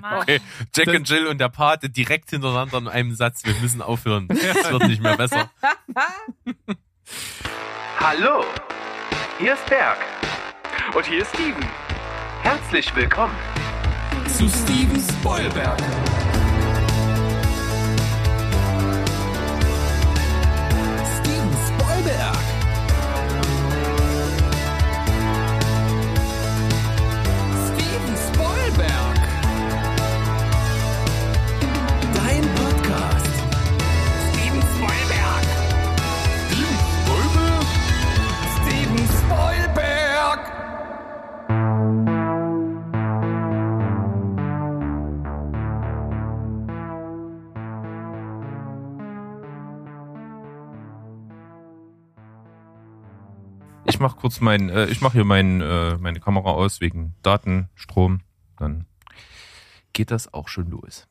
Okay, Jack und Jill und der Pate direkt hintereinander in einem Satz. Wir müssen aufhören. Es wird nicht mehr besser. Hallo, hier ist Berg. Und hier ist Steven. Herzlich willkommen zu Steven Spoilberg. Ich mach kurz mein, äh, ich mache hier mein, äh, meine Kamera aus wegen Datenstrom. Dann geht das auch schon los.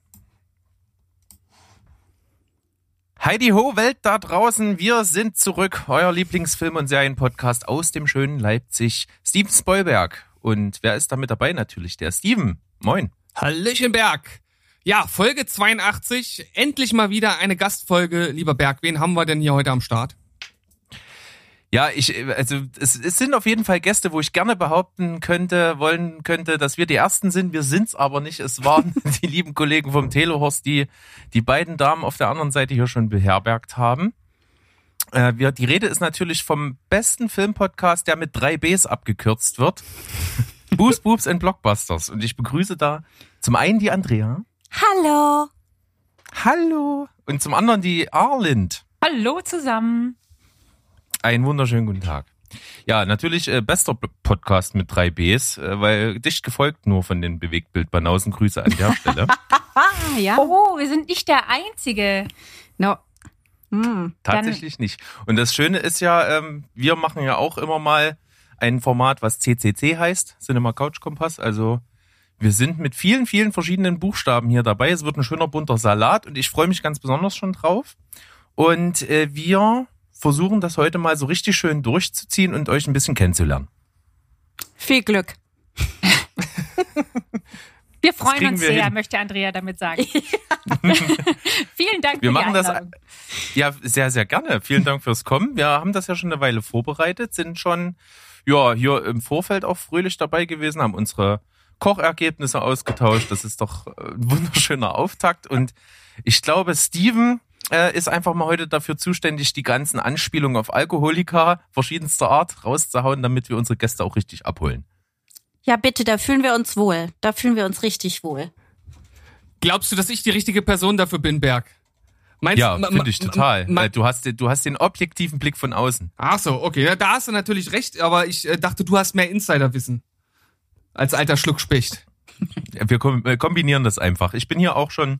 Heidi Ho, Welt da draußen, wir sind zurück. Euer Lieblingsfilm- und Serienpodcast aus dem schönen Leipzig. Steven Spoilberg. Und wer ist da mit dabei? Natürlich der Steven. Moin. Hallöchen Berg. Ja, Folge 82. Endlich mal wieder eine Gastfolge. Lieber Berg, wen haben wir denn hier heute am Start? Ja, ich, also es, es sind auf jeden Fall Gäste, wo ich gerne behaupten könnte, wollen könnte, dass wir die Ersten sind. Wir sind's aber nicht. Es waren die lieben Kollegen vom Telehorst, die die beiden Damen auf der anderen Seite hier schon beherbergt haben. Äh, wir, die Rede ist natürlich vom besten Filmpodcast, der mit drei Bs abgekürzt wird. Boos, Boobs and Blockbusters. Und ich begrüße da zum einen die Andrea. Hallo. Hallo. Und zum anderen die Arlind. Hallo zusammen. Einen wunderschönen guten Tag. Ja, natürlich äh, bester Podcast mit drei Bs, äh, weil dicht gefolgt nur von den Bewegtbildbanausen. Grüße an der Stelle. ja. Oh, wir sind nicht der Einzige. No. Hm, Tatsächlich nicht. Und das Schöne ist ja, ähm, wir machen ja auch immer mal ein Format, was CCC heißt, Cinema Couch Kompass. Also wir sind mit vielen, vielen verschiedenen Buchstaben hier dabei. Es wird ein schöner bunter Salat und ich freue mich ganz besonders schon drauf. Und äh, wir versuchen das heute mal so richtig schön durchzuziehen und euch ein bisschen kennenzulernen. Viel Glück. Wir freuen uns wir sehr, hin. möchte Andrea damit sagen. Vielen Dank wir für machen die das ja sehr sehr gerne. Vielen Dank fürs Kommen. Wir haben das ja schon eine Weile vorbereitet, sind schon ja hier im Vorfeld auch fröhlich dabei gewesen, haben unsere Kochergebnisse ausgetauscht. Das ist doch ein wunderschöner Auftakt und ich glaube, Steven äh, ist einfach mal heute dafür zuständig, die ganzen Anspielungen auf Alkoholika verschiedenster Art rauszuhauen, damit wir unsere Gäste auch richtig abholen. Ja, bitte, da fühlen wir uns wohl. Da fühlen wir uns richtig wohl. Glaubst du, dass ich die richtige Person dafür bin, Berg? Meinst, ja, finde ich total. Du hast, du hast den objektiven Blick von außen. Ach so, okay. Da hast du natürlich recht, aber ich äh, dachte, du hast mehr Insiderwissen. Als alter Schluckspecht. Wir kombinieren das einfach. Ich bin hier auch schon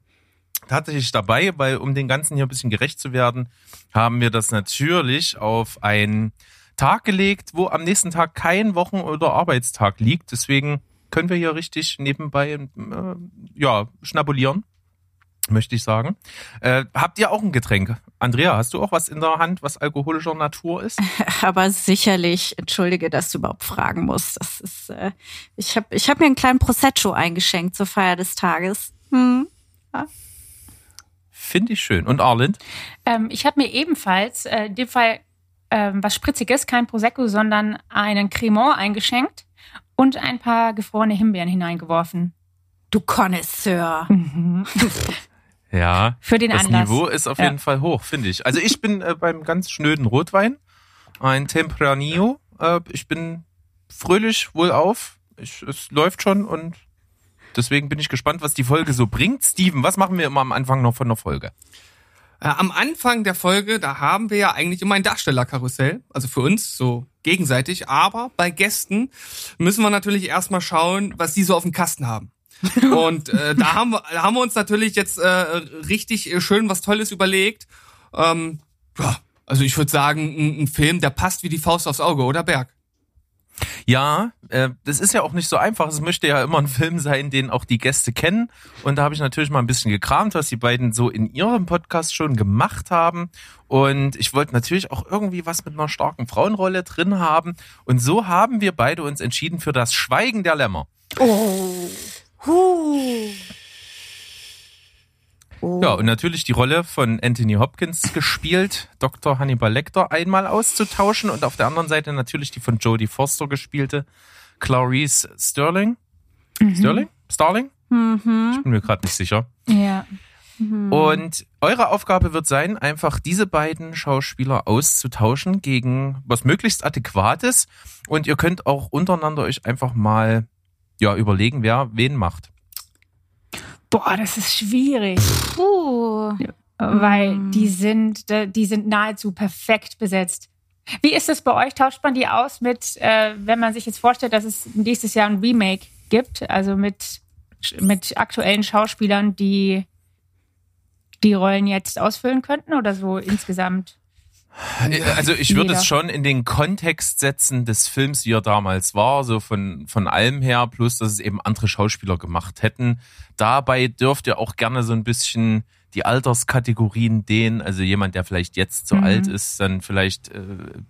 tatsächlich dabei, weil um den Ganzen hier ein bisschen gerecht zu werden, haben wir das natürlich auf einen Tag gelegt, wo am nächsten Tag kein Wochen- oder Arbeitstag liegt. Deswegen können wir hier richtig nebenbei äh, ja schnabulieren, möchte ich sagen. Äh, habt ihr auch ein Getränk? Andrea, hast du auch was in der Hand, was alkoholischer Natur ist? Aber sicherlich. Entschuldige, dass du überhaupt fragen musst. Das ist, äh, ich habe ich hab mir einen kleinen Prosecco eingeschenkt zur Feier des Tages. Hm. Ja. Finde ich schön. Und Arlind? Ähm, ich habe mir ebenfalls äh, in dem Fall ähm, was Spritziges, kein Prosecco, sondern einen Cremant eingeschenkt und ein paar gefrorene Himbeeren hineingeworfen. Du Connoisseur. Mhm. ja. Für den das Anlass. Das Niveau ist auf ja. jeden Fall hoch, finde ich. Also ich bin äh, beim ganz schnöden Rotwein, ein Tempranillo. Äh, ich bin fröhlich wohlauf. Ich, es läuft schon und deswegen bin ich gespannt, was die Folge so bringt. Steven, was machen wir immer am Anfang noch von der Folge? Äh, am Anfang der Folge, da haben wir ja eigentlich immer ein Darstellerkarussell, also für uns so gegenseitig, aber bei Gästen müssen wir natürlich erstmal schauen, was die so auf dem Kasten haben. Und äh, da haben wir, da haben wir uns natürlich jetzt äh, richtig schön was Tolles überlegt. Ähm, also ich würde sagen, ein, ein Film, der passt wie die Faust aufs Auge, oder Berg? Ja, äh, das ist ja auch nicht so einfach. Es möchte ja immer ein Film sein, den auch die Gäste kennen. Und da habe ich natürlich mal ein bisschen gekramt, was die beiden so in ihrem Podcast schon gemacht haben. Und ich wollte natürlich auch irgendwie was mit einer starken Frauenrolle drin haben. Und so haben wir beide uns entschieden für das Schweigen der Lämmer. Oh. Huh. Oh. Ja, und natürlich die Rolle von Anthony Hopkins gespielt, Dr. Hannibal Lecter einmal auszutauschen und auf der anderen Seite natürlich die von Jodie Foster gespielte Clarice Sterling. Sterling? Starling? Mhm. Ich bin mir gerade nicht sicher. Ja. Und eure Aufgabe wird sein, einfach diese beiden Schauspieler auszutauschen gegen was möglichst Adäquates. Und ihr könnt auch untereinander euch einfach mal ja, überlegen, wer wen macht. Boah, das ist schwierig, Puh. weil Mm. die sind, die sind nahezu perfekt besetzt. Wie ist es bei euch? Tauscht man die aus mit, äh, wenn man sich jetzt vorstellt, dass es nächstes Jahr ein Remake gibt, also mit, mit aktuellen Schauspielern, die die Rollen jetzt ausfüllen könnten oder so insgesamt? Also ich würde es schon in den Kontext setzen des Films, wie er damals war, so von, von allem her, plus dass es eben andere Schauspieler gemacht hätten. Dabei dürft ihr auch gerne so ein bisschen die Alterskategorien dehnen, also jemand, der vielleicht jetzt zu Mhm. alt ist, dann vielleicht äh,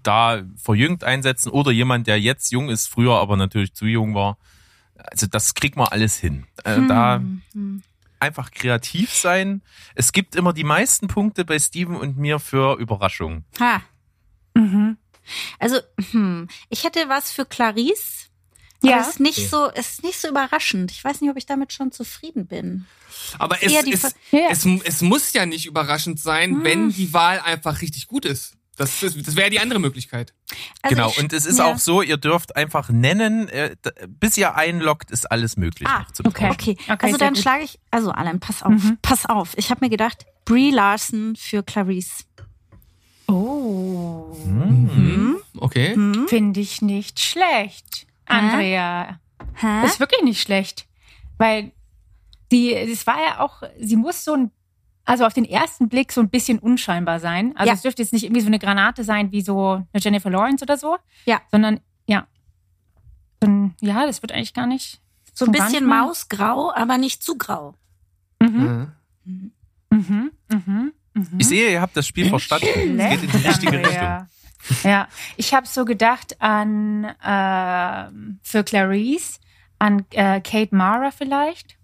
da verjüngt einsetzen oder jemand, der jetzt jung ist, früher aber natürlich zu jung war. Also das kriegt man alles hin. Äh, Da Hm. Einfach kreativ sein. Es gibt immer die meisten Punkte bei Steven und mir für Überraschungen. Ha. Mhm. Also, hm, ich hätte was für Clarice. Aber Ja. es ist nicht so, es ist nicht so überraschend. Ich weiß nicht, ob ich damit schon zufrieden bin. Aber es, es, Ja. es, es muss ja nicht überraschend sein, wenn die Wahl einfach richtig gut ist. Das, das, das wäre die andere Möglichkeit. Also genau, ich- und es ist ja. auch so, ihr dürft einfach nennen, äh, bis ihr einloggt, ist alles möglich. Ah, noch zu okay. Okay, Okay, also dann gut. schlage ich, also Alan, pass auf, Mhm. pass auf. Ich habe mir gedacht, Brie Larson für Clarice. Oh, Hm. Okay. Hm? finde ich nicht schlecht, Andrea. Hä? Das ist wirklich nicht schlecht. Weil die, es war ja auch, sie muss so ein, also auf den ersten Blick so ein bisschen unscheinbar sein. Also Ja. es dürfte jetzt nicht irgendwie so eine Granate sein wie so eine Jennifer Lawrence oder so. Ja. Sondern, ja. Und, ja, das wird eigentlich gar nicht. so ein bisschen mausgrau, aber nicht zu grau. Mhm, Ja. mhm, mhm, mhm. Ich sehe, ihr habt das Spiel verstanden. Es geht in die richtige Richtung. Ja, ja. ich habe so gedacht an ähm, für Clarice, an äh, Kate Mara vielleicht.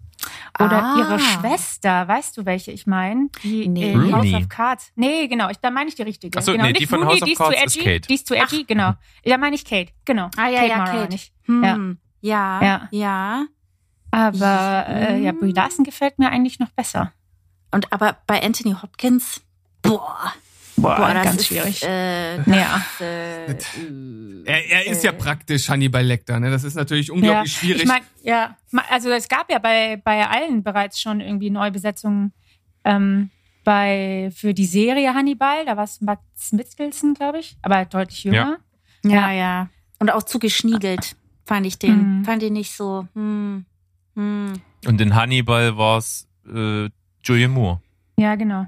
Oder Ah. ihre Schwester, weißt du, welche ich meine? Die Nee. in House of Cards. Nee, genau, ich, da meine ich die richtige. Ach so, genau, nee, nicht die von Rooney, House of die ist Cards zu ist edgy, Kate. Die ist zu edgy, genau. Da meine ich Kate, genau. Ah ja, Kate ja, Mara Kate. ich. Hm. Ja. Ja, Ja. ja, Aber äh, ja. Brie Larson gefällt mir eigentlich noch besser. Und aber bei Anthony Hopkins, boah, Boah, boah, das ganz ist, schwierig. Äh, ja. äh, Er, er ist ja Äh. praktisch Hannibal Lecter. Ne? Das ist natürlich unglaublich ja. schwierig. Ich meine, ja, also es gab ja bei, bei allen bereits schon irgendwie Neubesetzungen ähm, bei, für die Serie Hannibal. Da war es Max Mikkelsen, glaube ich, aber deutlich jünger. ja, ja. Und auch zu geschniegelt fand ich den. Mhm. Fand ich nicht so. Hm, hm. Und in Hannibal war es äh, Julian Moore. Ja, genau.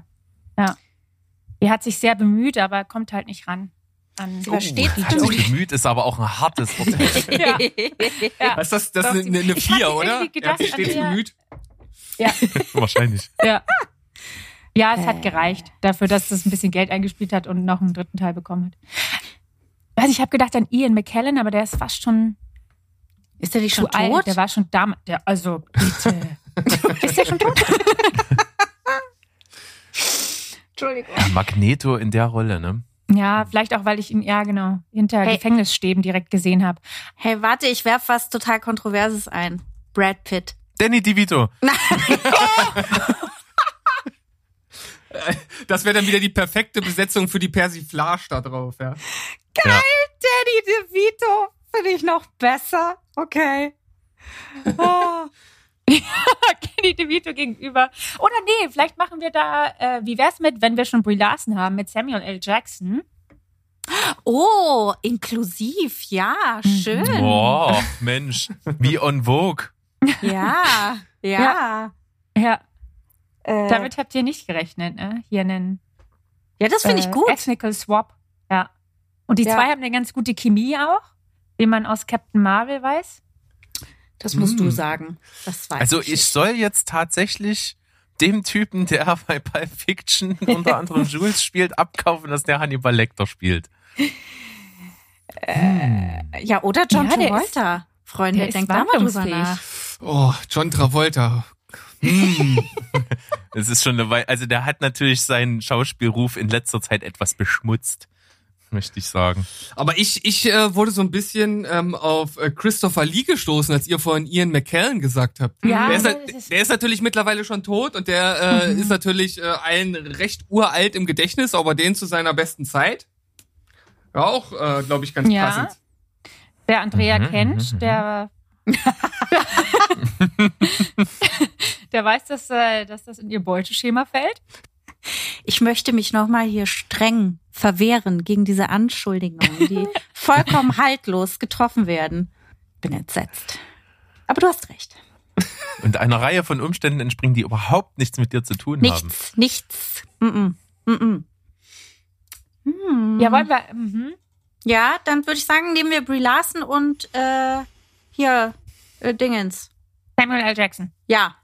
Ja. Er hat sich sehr bemüht, aber kommt halt nicht ran. An Sie versteht Hat sich bemüht, ist aber auch ein hartes Wort. ja. ja. Was ist das? Das ist eine, eine Vier, oder? gedacht, er hat sich stets an der- bemüht. Wahrscheinlich. Ja. Ja, es Äh. hat gereicht dafür, dass das ein bisschen Geld eingespielt hat und noch einen dritten Teil bekommen hat. Also ich habe gedacht an Ian McKellen, aber der ist fast schon Ist der nicht schon tot? alt. Der war schon damals. Der, also bitte. ist der schon tot? Entschuldigung. Ja, Magneto in der Rolle, ne? Ja, vielleicht auch, weil ich ihn, ja genau, hinter Hey. Gefängnisstäben direkt gesehen habe. Hey, warte, ich werf was total Kontroverses ein. Brad Pitt. Danny DeVito. Das wäre dann wieder die perfekte Besetzung für die Persiflage da drauf. Ja. Ja. Danny DeVito finde ich noch besser. Okay. Oh. Kenny DeVito gegenüber. Oder nee, vielleicht machen wir da, äh, wie wär's mit, wenn wir schon Brie Larson haben, mit Samuel L. Jackson? oh, inklusiv, ja, schön. Boah, Mensch. Wie on Vogue. Ja, ja. Ja, Äh, damit habt ihr nicht gerechnet, ne? Hier einen ja, das finde äh, ich gut. Ethnical Swap. Ja. Und die Ja. zwei haben eine ganz gute Chemie auch, wie man aus Captain Marvel weiß. Das musst du Mm. sagen. Das weiß Also ich. ich soll jetzt tatsächlich dem Typen, der bei Pulp Fiction unter anderem Jules spielt, abkaufen, dass der Hannibal Lecter spielt. Ja, oder John Ja, der Travolta. Freunde, der ist denkt da mal drüber nach. Oh, John Travolta. Es ist schon eine Weile, also der hat natürlich seinen Schauspielruf in letzter Zeit etwas beschmutzt, möchte ich sagen. Aber ich, ich äh, wurde so ein bisschen ähm, auf äh, Christopher Lee gestoßen, als ihr vorhin Ian McKellen gesagt habt. Ja, der, ist, ist- der ist natürlich mittlerweile schon tot und der äh, ist natürlich äh, allen recht uralt im Gedächtnis, aber den zu seiner besten Zeit. Ja, auch, äh, glaube ich, ganz Ja. passend. Wer Andrea Mhm, kennt, mhm, der, der weiß, dass, äh, dass das in ihr Beuteschema fällt. Ich möchte mich nochmal hier streng verwehren gegen diese Anschuldigungen, die vollkommen haltlos getroffen werden. Bin entsetzt. Aber du hast recht. Und einer Reihe von Umständen entspringen, die überhaupt nichts mit dir zu tun haben. Nichts, nichts. Mm -mm. Mm -mm. Hm. Ja, wollen wir. Mhm. Ja, dann würde ich sagen, nehmen wir Brie Larson und äh, hier äh, Dingens. Samuel L. Jackson. Ja,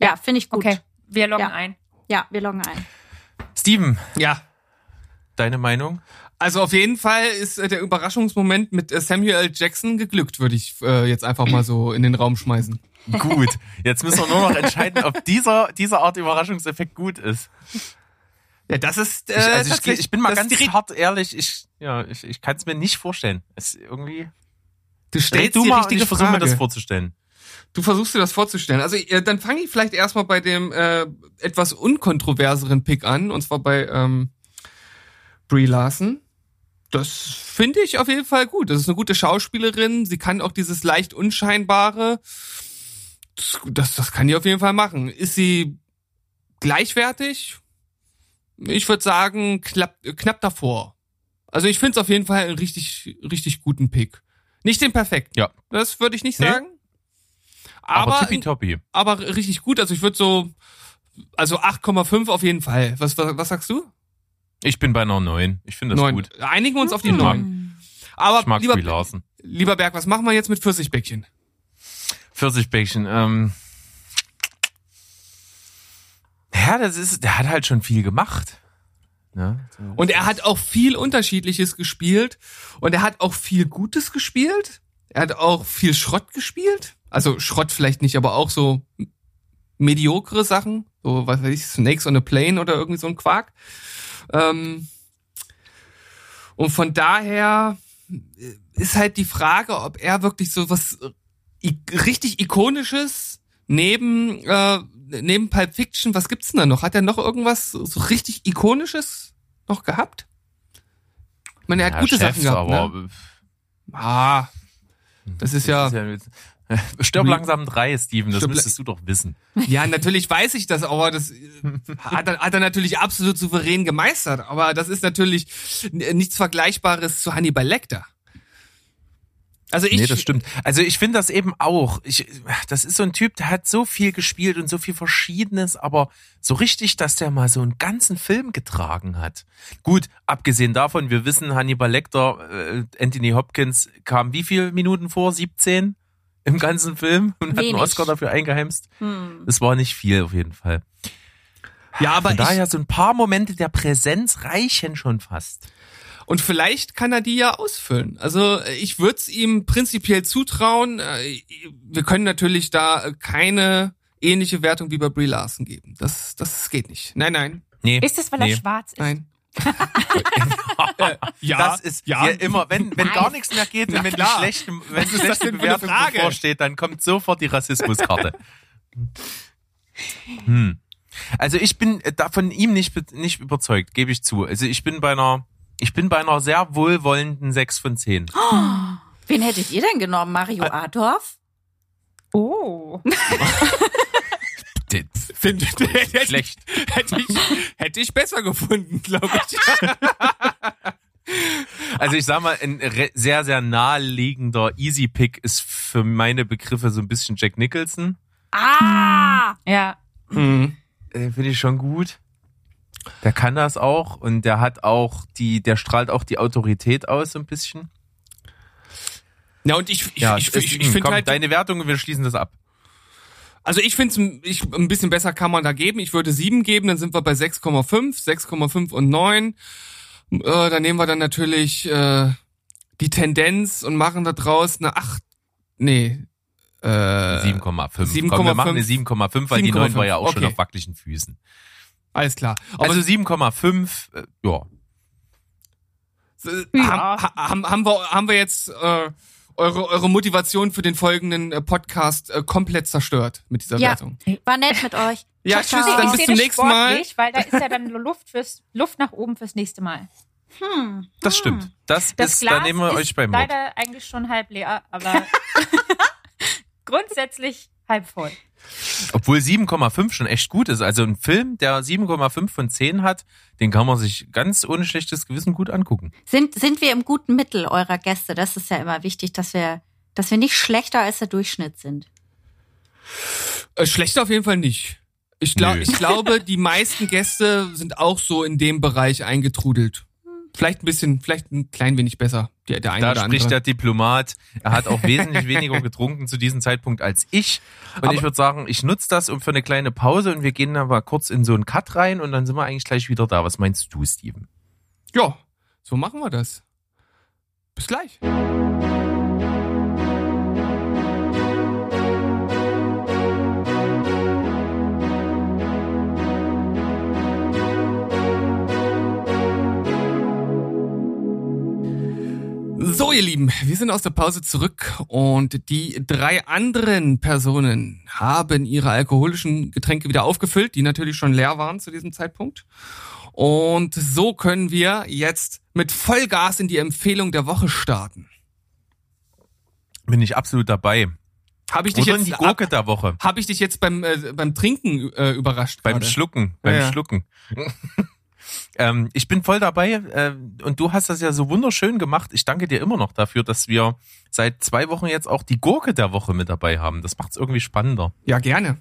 ja, finde ich gut. Okay, wir loggen Ja. ein. Ja, wir loggen ein. Steven, Ja. deine Meinung? Also auf jeden Fall ist äh, der Überraschungsmoment mit äh, Samuel L. Jackson geglückt, würde ich äh, jetzt einfach mal so in den Raum schmeißen. Gut. Jetzt müssen wir nur noch entscheiden, ob dieser, dieser Art Überraschungseffekt gut ist. Ja, das ist äh, Ich, also ich, ich bin mal ganz hart ehrlich, ich, ja, ich, ich kann es mir nicht vorstellen. Es ist irgendwie. Du stellst du mal richtige ich versuche mir das vorzustellen. Du versuchst dir das vorzustellen. Also äh, dann fange ich vielleicht erstmal bei dem äh, etwas unkontroverseren Pick an, und zwar bei ähm, Brie Larson. Das finde ich auf jeden Fall gut. Das ist eine gute Schauspielerin. Sie kann auch dieses leicht Unscheinbare. Das, das, das kann die auf jeden Fall machen. Ist sie gleichwertig? Ich würde sagen, knapp, knapp davor. Also ich finde es auf jeden Fall einen richtig, richtig guten Pick. Nicht den perfekten. Ja. Das würde ich nicht Nee. sagen. Aber, Aber, tippitoppi. aber richtig gut. Also ich würde so, also 8,5 auf jeden Fall. Was, was, was sagst du? Ich bin bei einer 9. Ich finde das Neun. gut. Einigen wir uns auf die Ich mag- 9. Aber Ich mag lieber, Brie Larson. lieber Berg, was machen wir jetzt mit Pfirsichbäckchen? Pfirsichbäckchen, ähm. Ja, das ist, der hat halt schon viel gemacht. So. Und er hat auch viel Unterschiedliches gespielt. Und er hat auch viel Gutes gespielt. Er hat auch viel Schrott gespielt. Also Schrott vielleicht nicht, aber auch so mediokre Sachen. So, was weiß ich, Snakes on a Plane oder irgendwie so ein Quark. Ähm, und von daher ist halt die Frage, ob er wirklich so was i- richtig ikonisches neben äh, neben Pulp Fiction, was gibt's denn da noch? Hat er noch irgendwas so richtig ikonisches noch gehabt? Ich meine, er hat ja, gute Chefs, Sachen gehabt, ne? Ah, das ist ja, Das ist ja Stirb langsam drei, Steven, das müsstest du doch wissen. ja, natürlich weiß ich das, aber das äh, hat er, hat er natürlich absolut souverän gemeistert. Aber das ist natürlich nichts Vergleichbares zu Hannibal Lecter. Also ich, nee, das stimmt. Also ich finde das eben auch. Ich, das ist so ein Typ, der hat so viel gespielt und so viel Verschiedenes, aber so richtig, dass der mal so einen ganzen Film getragen hat. Gut, abgesehen davon, wir wissen, Hannibal Lecter, äh, Anthony Hopkins kam wie viele Minuten vor? 17 im ganzen Film und hat einen Wenig. Oscar dafür eingeheimst. Hm. Das war nicht viel auf jeden Fall. ja, aber Von ich, daher so ein paar Momente der Präsenz reichen schon fast. Und vielleicht kann er die ja ausfüllen. Also äh, ich würde es ihm prinzipiell zutrauen. Äh, Wir können natürlich da äh, keine ähnliche Wertung wie bei Brie Larson geben. Das, das geht nicht. Nein, nein, Nee. Ist das, weil nee. er schwarz ist? nein. Ja, das ist ja, immer, wenn, wenn gar nichts mehr geht und wenn die schlechte, wenn das schlechte Bewertung Frage? bevorsteht, dann kommt sofort die Rassismuskarte. hm. Also ich bin da von ihm nicht, nicht überzeugt, gebe ich zu. Also ich bin bei einer, ich bin bei einer sehr wohlwollenden 6 von 10. Wen hättet ihr denn genommen? Mario Adorf? Oh. Finde hätte, Schlecht. hätte ich, hätte ich besser gefunden, glaube ich. Also ich sag mal, ein sehr, sehr naheliegender Easy Pick ist für meine Begriffe so ein bisschen Jack Nicholson. Ah! Ja. Mhm. äh, finde ich schon gut. Der kann das auch und der hat auch die, der strahlt auch die Autorität aus so ein bisschen. Ja, und ich, ich, Ja, ich, ich, ich finde komm, halt, deine Wertung wir schließen das ab. also ich finde es ich, ein bisschen besser kann man da geben. Ich würde sieben geben, dann sind wir bei 6,5, 6,5 und 9. Äh, da nehmen wir dann natürlich äh, die Tendenz und machen da draus eine 8, nee, Äh, 7,5. Komm, wir 7,5. machen eine 7,5, weil die 9 war ja auch schon 7,5, auf wackeligen Füßen. Alles klar. Aber Also 7,5, äh, ja. äh, Ja. haben, ha- haben, haben, wir, haben wir jetzt äh, eure, eure Motivation für den folgenden äh, Podcast äh, komplett zerstört mit dieser Ja, Wertung? war nett mit euch. Ja, Ciao, tschüss, ciao. dann ich bis zum das nächsten Mal. sportlich, Weil da ist ja dann Luft, fürs, Luft nach oben fürs nächste Mal. Hm. Das stimmt. Das, Das ist, Glas da nehmen wir ist euch beim leider eigentlich schon halb leer, aber grundsätzlich halb voll. Obwohl 7,5 schon echt gut ist. Also ein Film, der 7,5 von 10 hat, den kann man sich ganz ohne schlechtes Gewissen gut angucken. Sind, sind wir im guten Mittel eurer Gäste? Das ist ja immer wichtig, dass wir, dass wir nicht schlechter als der Durchschnitt sind. Äh, schlechter auf jeden Fall nicht. Ich, glaub, ich glaube, die meisten Gäste sind auch so in dem Bereich eingetrudelt. Vielleicht ein bisschen, vielleicht ein klein wenig besser, der, der eine Da oder spricht andere. der Diplomat. Er hat auch wesentlich weniger getrunken zu diesem Zeitpunkt als ich. Und Aber- ich würde sagen, ich nutze das um für eine kleine Pause und wir gehen dann mal kurz in so einen Cut rein und dann sind wir eigentlich gleich wieder da. Was meinst du, Steven? Ja, so machen wir das. Bis gleich. So, ihr Lieben, wir sind aus der Pause zurück und die drei anderen Personen haben ihre alkoholischen Getränke wieder aufgefüllt, die natürlich schon leer waren zu diesem Zeitpunkt. Und so können wir jetzt mit Vollgas in die Empfehlung der Woche starten. Bin ich absolut dabei. Habe ich dich Oder jetzt die Gurke der Woche. Habe ich dich jetzt beim äh, beim Trinken äh, überrascht? Beim gerade? Schlucken, beim Ja, ja. Schlucken. Ähm, ich bin voll dabei äh, und du hast das ja so wunderschön gemacht. Ich danke dir immer noch dafür, dass wir seit zwei Wochen jetzt auch die Gurke der Woche mit dabei haben. Das macht es irgendwie spannender. Ja, gerne.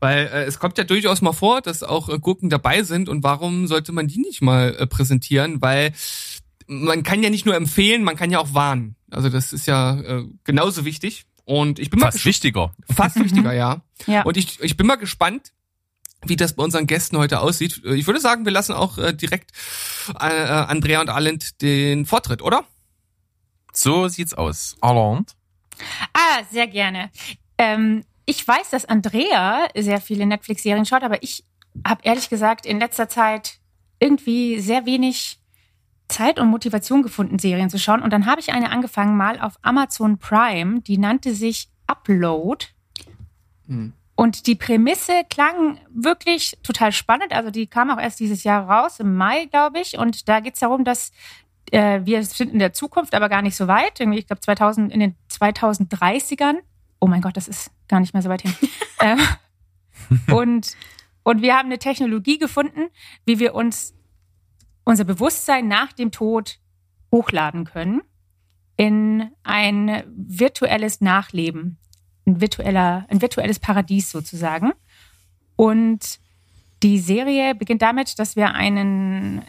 Weil äh, es kommt ja durchaus mal vor, dass auch äh, Gurken dabei sind und warum sollte man die nicht mal äh, präsentieren? Weil man kann ja nicht nur empfehlen, man kann ja auch warnen. Also das ist ja äh, genauso wichtig. Und ich bin mal Fast gesch- wichtiger. fast wichtiger, ja. Ja. Und ich, ich bin mal gespannt, wie das bei unseren Gästen heute aussieht. Ich würde sagen, wir lassen auch äh, direkt äh, äh, Andrea und Alent den Vortritt, oder? So sieht's aus. Arland. Ah, sehr gerne. Ähm, ich weiß, dass Andrea sehr viele Netflix-Serien schaut, aber ich habe ehrlich gesagt in letzter Zeit irgendwie sehr wenig Zeit und Motivation gefunden, Serien zu schauen. Und dann habe ich eine angefangen mal auf Amazon Prime, die nannte sich Upload. Und die Prämisse klang wirklich total spannend. Also die kam auch erst dieses Jahr raus, im Mai, glaube ich. Und da geht es darum, dass äh, wir sind in der Zukunft, aber gar nicht so weit. Irgendwie, ich glaube 2000 in den 2030ern. Oh mein Gott, das ist gar nicht mehr so weit hin. ähm, und und wir haben eine Technologie gefunden, wie wir uns unser Bewusstsein nach dem Tod hochladen können in ein virtuelles Nachleben, ein virtueller, ein virtuelles Paradies sozusagen. Und die Serie beginnt damit, dass wir einen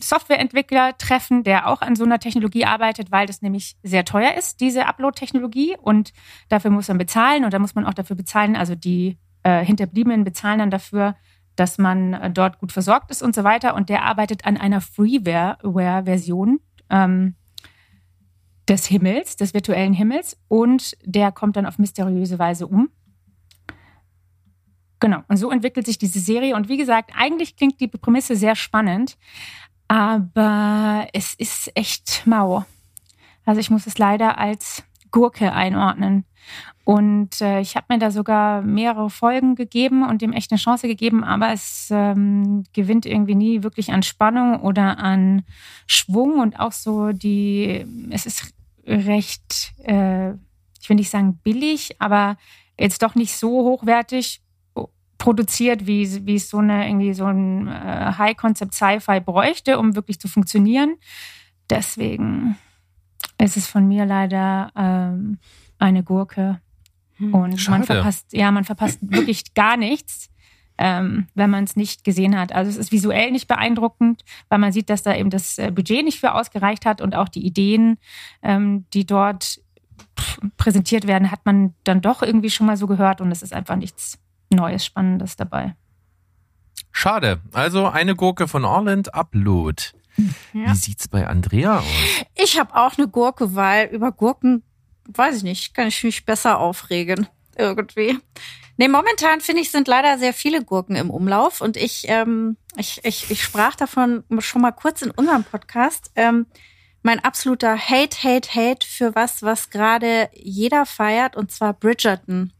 Softwareentwickler treffen, der auch an so einer Technologie arbeitet, weil das nämlich sehr teuer ist, diese Upload-Technologie. Und dafür muss man bezahlen und da muss man auch dafür bezahlen, also die äh, Hinterbliebenen bezahlen dann dafür, dass man äh, dort gut versorgt ist und so weiter. Und der arbeitet an einer Freeware-Version ähm, des Himmels, des virtuellen Himmels. Und der kommt dann auf mysteriöse Weise um. Genau, und so entwickelt sich diese Serie. Und wie gesagt, eigentlich klingt die Prämisse sehr spannend, aber es ist echt mau. Also ich muss es leider als Gurke einordnen. Und äh, ich habe mir da sogar mehrere Folgen gegeben und dem echt eine Chance gegeben, aber es ähm, gewinnt irgendwie nie wirklich an Spannung oder an Schwung und auch so die, es ist recht, äh, ich will nicht sagen billig, aber jetzt doch nicht so hochwertig produziert, wie, wie es so eine irgendwie so ein äh, High-Concept-Sci-Fi bräuchte, um wirklich zu funktionieren. Deswegen ist es von mir leider ähm, eine Gurke. Und Schade. man verpasst, ja, man verpasst wirklich gar nichts, ähm, wenn man es nicht gesehen hat. Also es ist visuell nicht beeindruckend, weil man sieht, dass da eben das äh, Budget nicht für ausgereicht hat und auch die Ideen, ähm, die dort präsentiert werden, hat man dann doch irgendwie schon mal so gehört und es ist einfach nichts Neues, Spannendes dabei. Schade. Also eine Gurke von Orland Upload. Ja. Wie sieht's bei Andrea aus? Ich habe auch eine Gurke, weil über Gurken, weiß ich nicht, kann ich mich besser aufregen. irgendwie. Nee, momentan finde ich, sind leider sehr viele Gurken im Umlauf und ich, ähm, ich, ich, ich sprach davon schon mal kurz in unserem Podcast. Ähm, mein absoluter Hate, Hate, Hate für was, was gerade jeder feiert, und zwar Bridgerton.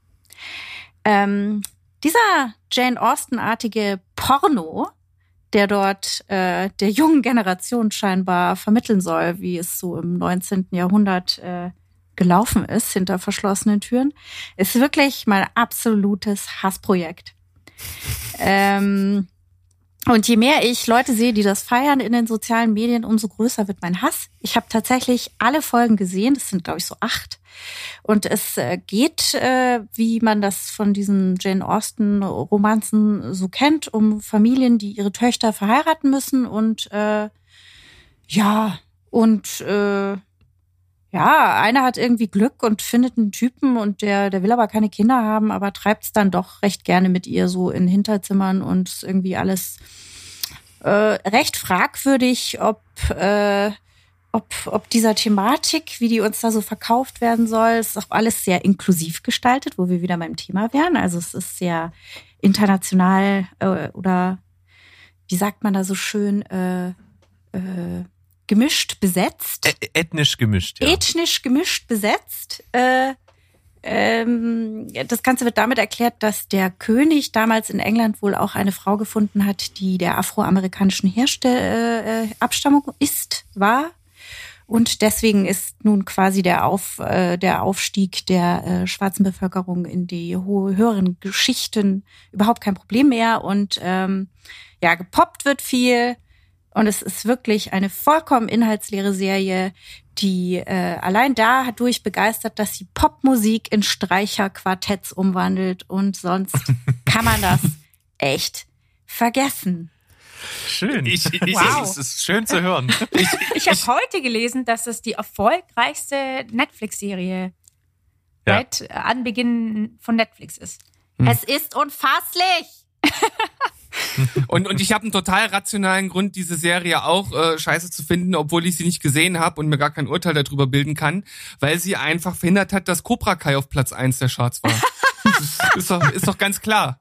Ähm, dieser Jane Austen-artige Porno, der dort äh, der jungen Generation scheinbar vermitteln soll, wie es so im 19. Jahrhundert äh, gelaufen ist hinter verschlossenen Türen, ist wirklich mein absolutes Hassprojekt. ähm, und je mehr ich Leute sehe, die das feiern in den sozialen Medien, umso größer wird mein Hass. Ich habe tatsächlich alle Folgen gesehen, das sind, glaube ich, so acht. Und es äh, geht, äh, wie man das von diesen Jane Austen-Romanzen so kennt, um Familien, die ihre Töchter verheiraten müssen und äh, ja, und äh, ja, einer hat irgendwie Glück und findet einen Typen und der, der will aber keine Kinder haben, aber treibt es dann doch recht gerne mit ihr so in Hinterzimmern und irgendwie alles äh, recht fragwürdig, ob, äh, ob, ob dieser Thematik, wie die uns da so verkauft werden soll, ist auch alles sehr inklusiv gestaltet, wo wir wieder beim Thema wären. Also es ist sehr international äh, oder wie sagt man da so schön, äh, äh, gemischt besetzt. Ä ethnisch gemischt, ja. Ethnisch gemischt besetzt. Äh, ähm, das Ganze wird damit erklärt, dass der König damals in England wohl auch eine Frau gefunden hat, die der afroamerikanischen Herstell äh, Abstammung ist, war. Und deswegen ist nun quasi der, Auf, äh, der Aufstieg der äh, schwarzen Bevölkerung in die hohe, höheren Geschichten überhaupt kein Problem mehr. Und ähm, ja, gepoppt wird viel. Und es ist wirklich eine vollkommen inhaltsleere Serie, die äh, allein dadurch begeistert, dass sie Popmusik in Streicherquartetts umwandelt und sonst kann man das echt vergessen. Schön. Ich- ich- wow. Es ist schön zu hören. Ich, Ich habe heute gelesen, dass es die erfolgreichste Netflix-Serie Ja. seit Anbeginn von Netflix ist. Es ist unfasslich. Und, und ich habe einen total rationalen Grund, diese Serie auch äh, scheiße zu finden, obwohl ich sie nicht gesehen habe und mir gar kein Urteil darüber bilden kann, weil sie einfach verhindert hat, dass Cobra Kai auf Platz eins der Charts war. ist doch, ist doch ganz klar.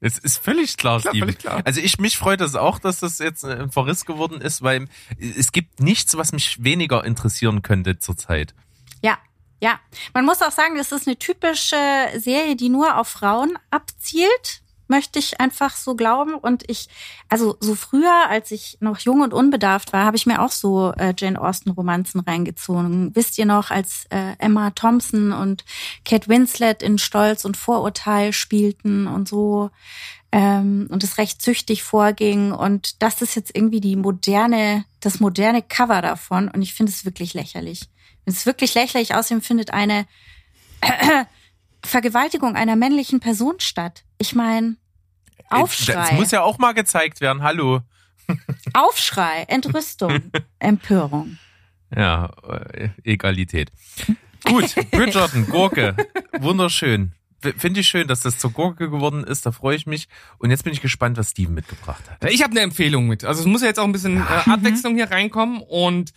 Es ist völlig klar, Klar, völlig klar. Also ich mich freut es auch, dass das jetzt äh, ein Verriss geworden ist, weil es gibt nichts, was mich weniger interessieren könnte zurzeit. Ja, ja. Man muss auch sagen, das ist eine typische Serie, die nur auf Frauen abzielt, möchte ich einfach so glauben. Und ich, also so früher, als ich noch jung und unbedarft war, habe ich mir auch so äh, Jane Austen-Romanzen reingezogen. Wisst ihr noch, als äh, Emma Thompson und Kate Winslet in Stolz und Vorurteil spielten und so ähm, und es recht züchtig vorging. Und das ist jetzt irgendwie die moderne, das moderne Cover davon. Und ich finde es wirklich lächerlich. Es ist wirklich lächerlich. Außerdem findet eine Vergewaltigung einer männlichen Person statt. Ich meine, Das Aufschrei, muss ja auch mal gezeigt werden. Hallo. Aufschrei, Entrüstung, Empörung. Ja, äh, Egalität. Gut, Bridgerton, Gurke. Wunderschön. Finde ich schön, dass das zur Gurke geworden ist. Da freue ich mich. Und jetzt bin ich gespannt, was Steven mitgebracht hat. Ich habe eine Empfehlung mit. Also es muss ja jetzt auch ein bisschen äh, Abwechslung hier reinkommen und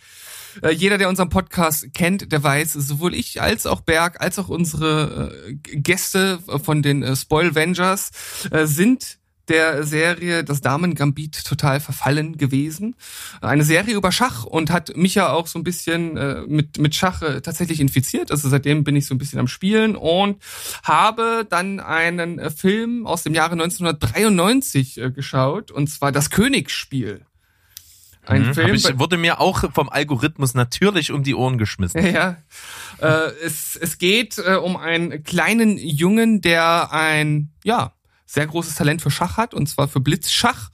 äh, jeder, der unseren Podcast kennt, der weiß, sowohl ich als auch Berg, als auch unsere äh, Gäste von den äh, Spoil Vengers äh, sind der Serie Das Damen Gambit total verfallen gewesen. Eine Serie über Schach und hat mich ja auch so ein bisschen äh, mit, mit Schach äh, tatsächlich infiziert. Also seitdem bin ich so ein bisschen am Spielen und habe dann einen äh, Film aus dem Jahre 1993 äh, geschaut und zwar Das Königsspiel. Ein Mhm. Film, ich, wurde mir auch vom Algorithmus natürlich um die Ohren geschmissen. ja, äh, es, es geht äh, um einen kleinen Jungen, der ein, ja, sehr großes Talent für Schach hat, und zwar für Blitzschach.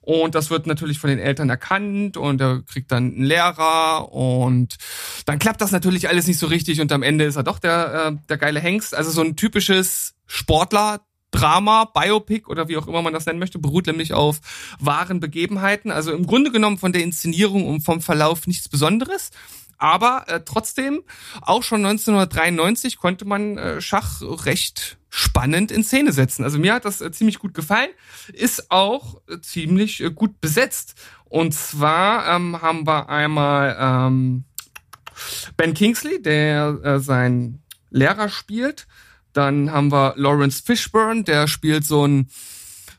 Und das wird natürlich von den Eltern erkannt und er kriegt dann einen Lehrer und dann klappt das natürlich alles nicht so richtig und am Ende ist er doch der, äh, der geile Hengst. Also so ein typisches Sportler. Drama, Biopic oder wie auch immer man das nennen möchte, beruht nämlich auf wahren Begebenheiten. Also im Grunde genommen von der Inszenierung und vom Verlauf nichts Besonderes. Aber äh, trotzdem, auch schon 1993 konnte man äh, Schach recht spannend in Szene setzen. Also mir hat das äh, ziemlich gut gefallen, ist auch äh, ziemlich äh, gut besetzt. Und zwar ähm, haben wir einmal ähm, Ben Kingsley, der äh, seinen Lehrer spielt. Dann haben wir Lawrence Fishburne, der spielt so ein,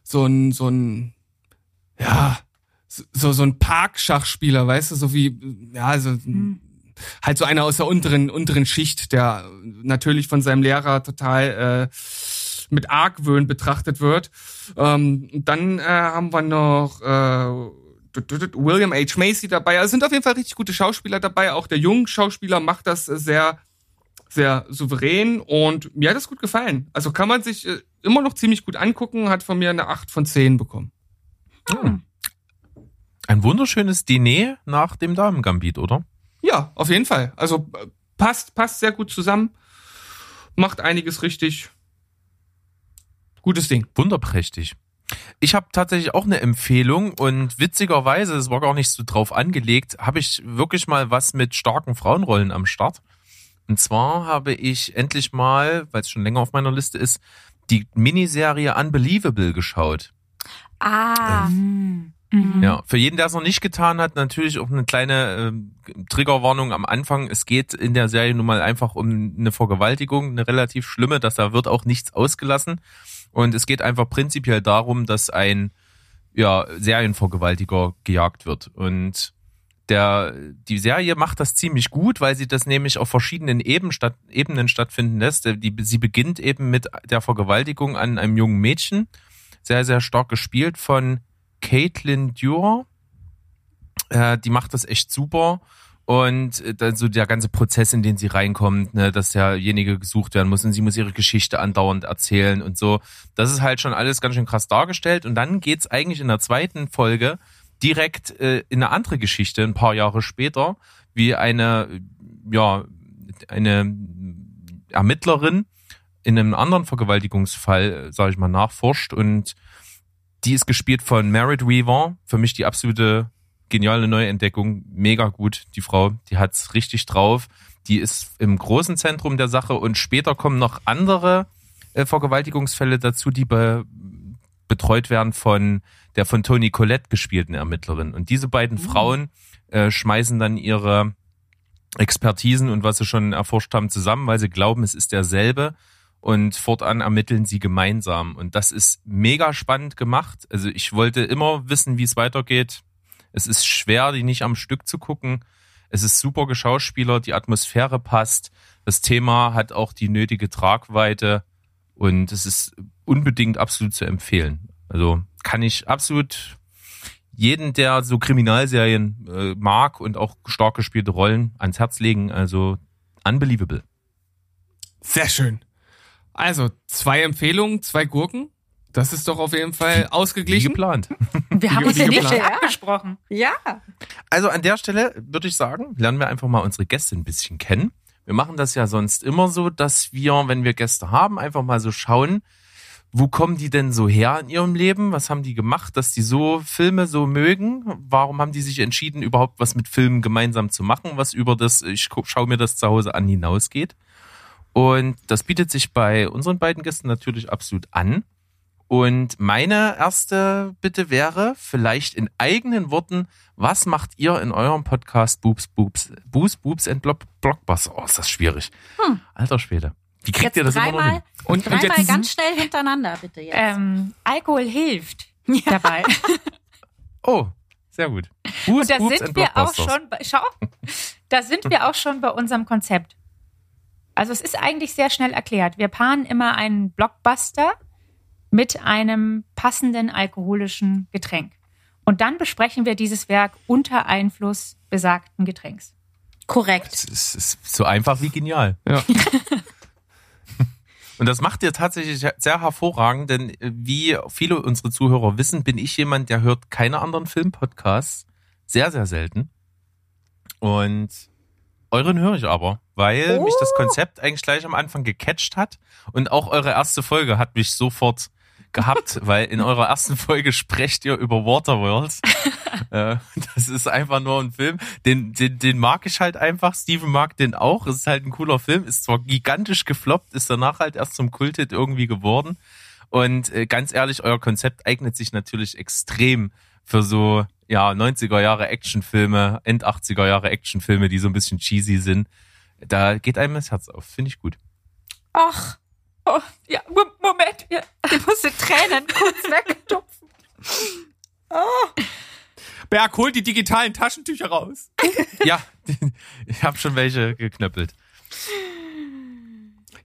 so ein, so ein, ja, so, so ein Parkschachspieler, weißt du, so wie, ja, also, halt so einer aus der unteren, unteren Schicht, der natürlich von seinem Lehrer total, äh, mit Argwöhn betrachtet wird. Ähm, dann äh, haben wir noch, äh, William H. Macy dabei. Also sind auf jeden Fall richtig gute Schauspieler dabei. Auch der junge Schauspieler macht das sehr, sehr souverän und mir hat das gut gefallen. Also kann man sich äh, immer noch ziemlich gut angucken, hat von mir eine 8 von 10 bekommen. Ein wunderschönes Diner nach dem Damengambit, oder? Ja, auf jeden Fall. Also passt, passt sehr gut zusammen, macht einiges richtig. Gutes Ding. Wunderprächtig. Ich habe tatsächlich auch eine Empfehlung und witzigerweise, es war gar nicht so drauf angelegt, habe ich wirklich mal was mit starken Frauenrollen am Start. Und zwar habe ich endlich mal, weil es schon länger auf meiner Liste ist, die Miniserie Unbelievable geschaut. Ah, Mhm. Ja, für jeden, der es noch nicht getan hat, natürlich auch eine kleine ähm, Triggerwarnung am Anfang. Es geht in der Serie nun mal einfach um eine Vergewaltigung, eine relativ schlimme, dass da wird auch nichts ausgelassen. Und es geht einfach prinzipiell darum, dass ein ja, Serienvergewaltiger gejagt wird. Und der, die Serie macht das ziemlich gut, weil sie das nämlich auf verschiedenen Eben statt, Ebenen stattfinden lässt. Die, sie beginnt eben mit der Vergewaltigung an einem jungen Mädchen. Sehr, sehr stark gespielt von Caitlin Dürr. Äh, die macht das echt super. Und äh, dann so der ganze Prozess, in den sie reinkommt, ne, dass derjenige gesucht werden muss und sie muss ihre Geschichte andauernd erzählen und so. Das ist halt schon alles ganz schön krass dargestellt. Und dann geht's eigentlich in der zweiten Folge direkt äh, in eine andere Geschichte, ein paar Jahre später, wie eine, ja, eine Ermittlerin in einem anderen Vergewaltigungsfall, sage ich mal, nachforscht und die ist gespielt von Merit Weaver, für mich die absolute geniale Neuentdeckung, mega gut, die Frau, die hat's richtig drauf. Die ist im großen Zentrum der Sache und später kommen noch andere äh, Vergewaltigungsfälle dazu, die be betreut werden von der von Tony Collette gespielten Ermittlerin. Und diese beiden Frauen äh, schmeißen dann ihre Expertisen und was sie schon erforscht haben zusammen, weil sie glauben, es ist derselbe und fortan ermitteln sie gemeinsam. Und das ist mega spannend gemacht. Also ich wollte immer wissen, wie es weitergeht. Es ist schwer, die nicht am Stück zu gucken. Es ist super geschauspielert, die Atmosphäre passt. Das Thema hat auch die nötige Tragweite und es ist unbedingt absolut zu empfehlen. Also kann ich absolut jeden, der so Kriminalserien äh, mag und auch stark gespielte Rollen ans Herz legen. Also unbelievable. Sehr schön. Also, zwei Empfehlungen, zwei Gurken. Das ist doch auf jeden Fall Wie ausgeglichen. geplant. Wir haben Wie uns ja nicht abgesprochen. ja. Also an der Stelle würde ich sagen, lernen wir einfach mal unsere Gäste ein bisschen kennen. Wir machen das ja sonst immer so, dass wir, wenn wir Gäste haben, einfach mal so schauen, wo kommen die denn so her in ihrem Leben? Was haben die gemacht, dass die so Filme so mögen? Warum haben die sich entschieden, überhaupt was mit Filmen gemeinsam zu machen, was über das, ich schaue mir das zu Hause an, hinausgeht? Und das bietet sich bei unseren beiden Gästen natürlich absolut an. Und meine erste Bitte wäre, vielleicht in eigenen Worten, was macht ihr in eurem Podcast Boobs, Boobs, Boobs, Boobs and Block, Blockbuster? Oh, ist das schwierig. Alter Schwede. Wie kriegt Jetzt ihr das immer noch hin? dreimal, Und, und dreimal jetzt, ganz schnell hintereinander, bitte jetzt. Ähm, Alkohol hilft dabei. Oh, sehr gut. Boobs, Und da Boobs sind and wir auch schon, bei, schau, da sind wir auch schon bei unserem Konzept. Also es ist eigentlich sehr schnell erklärt. Wir paaren immer einen Blockbuster mit einem passenden alkoholischen Getränk. Und dann besprechen wir dieses Werk unter Einfluss besagten Getränks. Korrekt. Es ist, ist so einfach wie genial. Ja. Und das macht ihr tatsächlich sehr hervorragend, denn wie viele unserer Zuhörer wissen, bin ich jemand, der hört keine anderen Filmpodcasts. Sehr, sehr selten. Und euren höre ich aber, weil mich das Konzept eigentlich gleich am Anfang gecatcht hat. Und auch eure erste Folge hat mich sofort gehabt, weil in eurer ersten Folge sprecht ihr über Waterworld. Äh, das ist einfach nur ein Film, den, den, den mag ich halt einfach. Steven mag den auch. Es ist halt ein cooler Film. Ist zwar gigantisch gefloppt, ist danach halt erst zum Kulthit irgendwie geworden. Und äh, ganz ehrlich, euer Konzept eignet sich natürlich extrem für so ja 90er Jahre Actionfilme, End 80er Jahre Actionfilme, die so ein bisschen cheesy sind. Da geht einem das Herz auf. Finde ich gut. Ach, Oh, ja, Mo- Moment. Ich musste Tränen kurz wegtupfen. Berg, hol die digitalen Taschentücher raus. Ja, ich habe schon welche geknöppelt.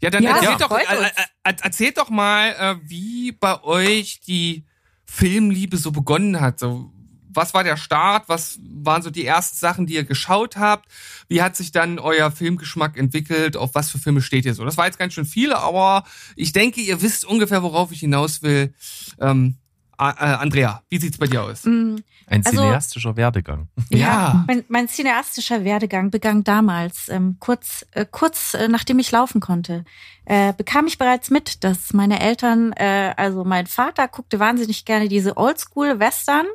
Ja, dann Ja, erzählt, doch, äh, äh, äh, erzählt doch mal, wie bei euch die Filmliebe so begonnen hat. So, was war der Start? Was waren so die ersten Sachen, die ihr geschaut habt? Wie hat sich dann euer Filmgeschmack entwickelt? Auf was für Filme steht ihr so? Das war jetzt ganz schön viel, aber ich denke, ihr wisst ungefähr, worauf ich hinaus will. Ähm, äh, Andrea, wie sieht's bei dir aus? Ein Also- cineastischer Werdegang. Ja. Mein, mein cineastischer Werdegang begann damals, ähm, kurz, äh, kurz äh, nachdem ich laufen konnte, äh, bekam ich bereits mit, dass meine Eltern, äh, also mein Vater guckte wahnsinnig gerne diese Oldschool-Western.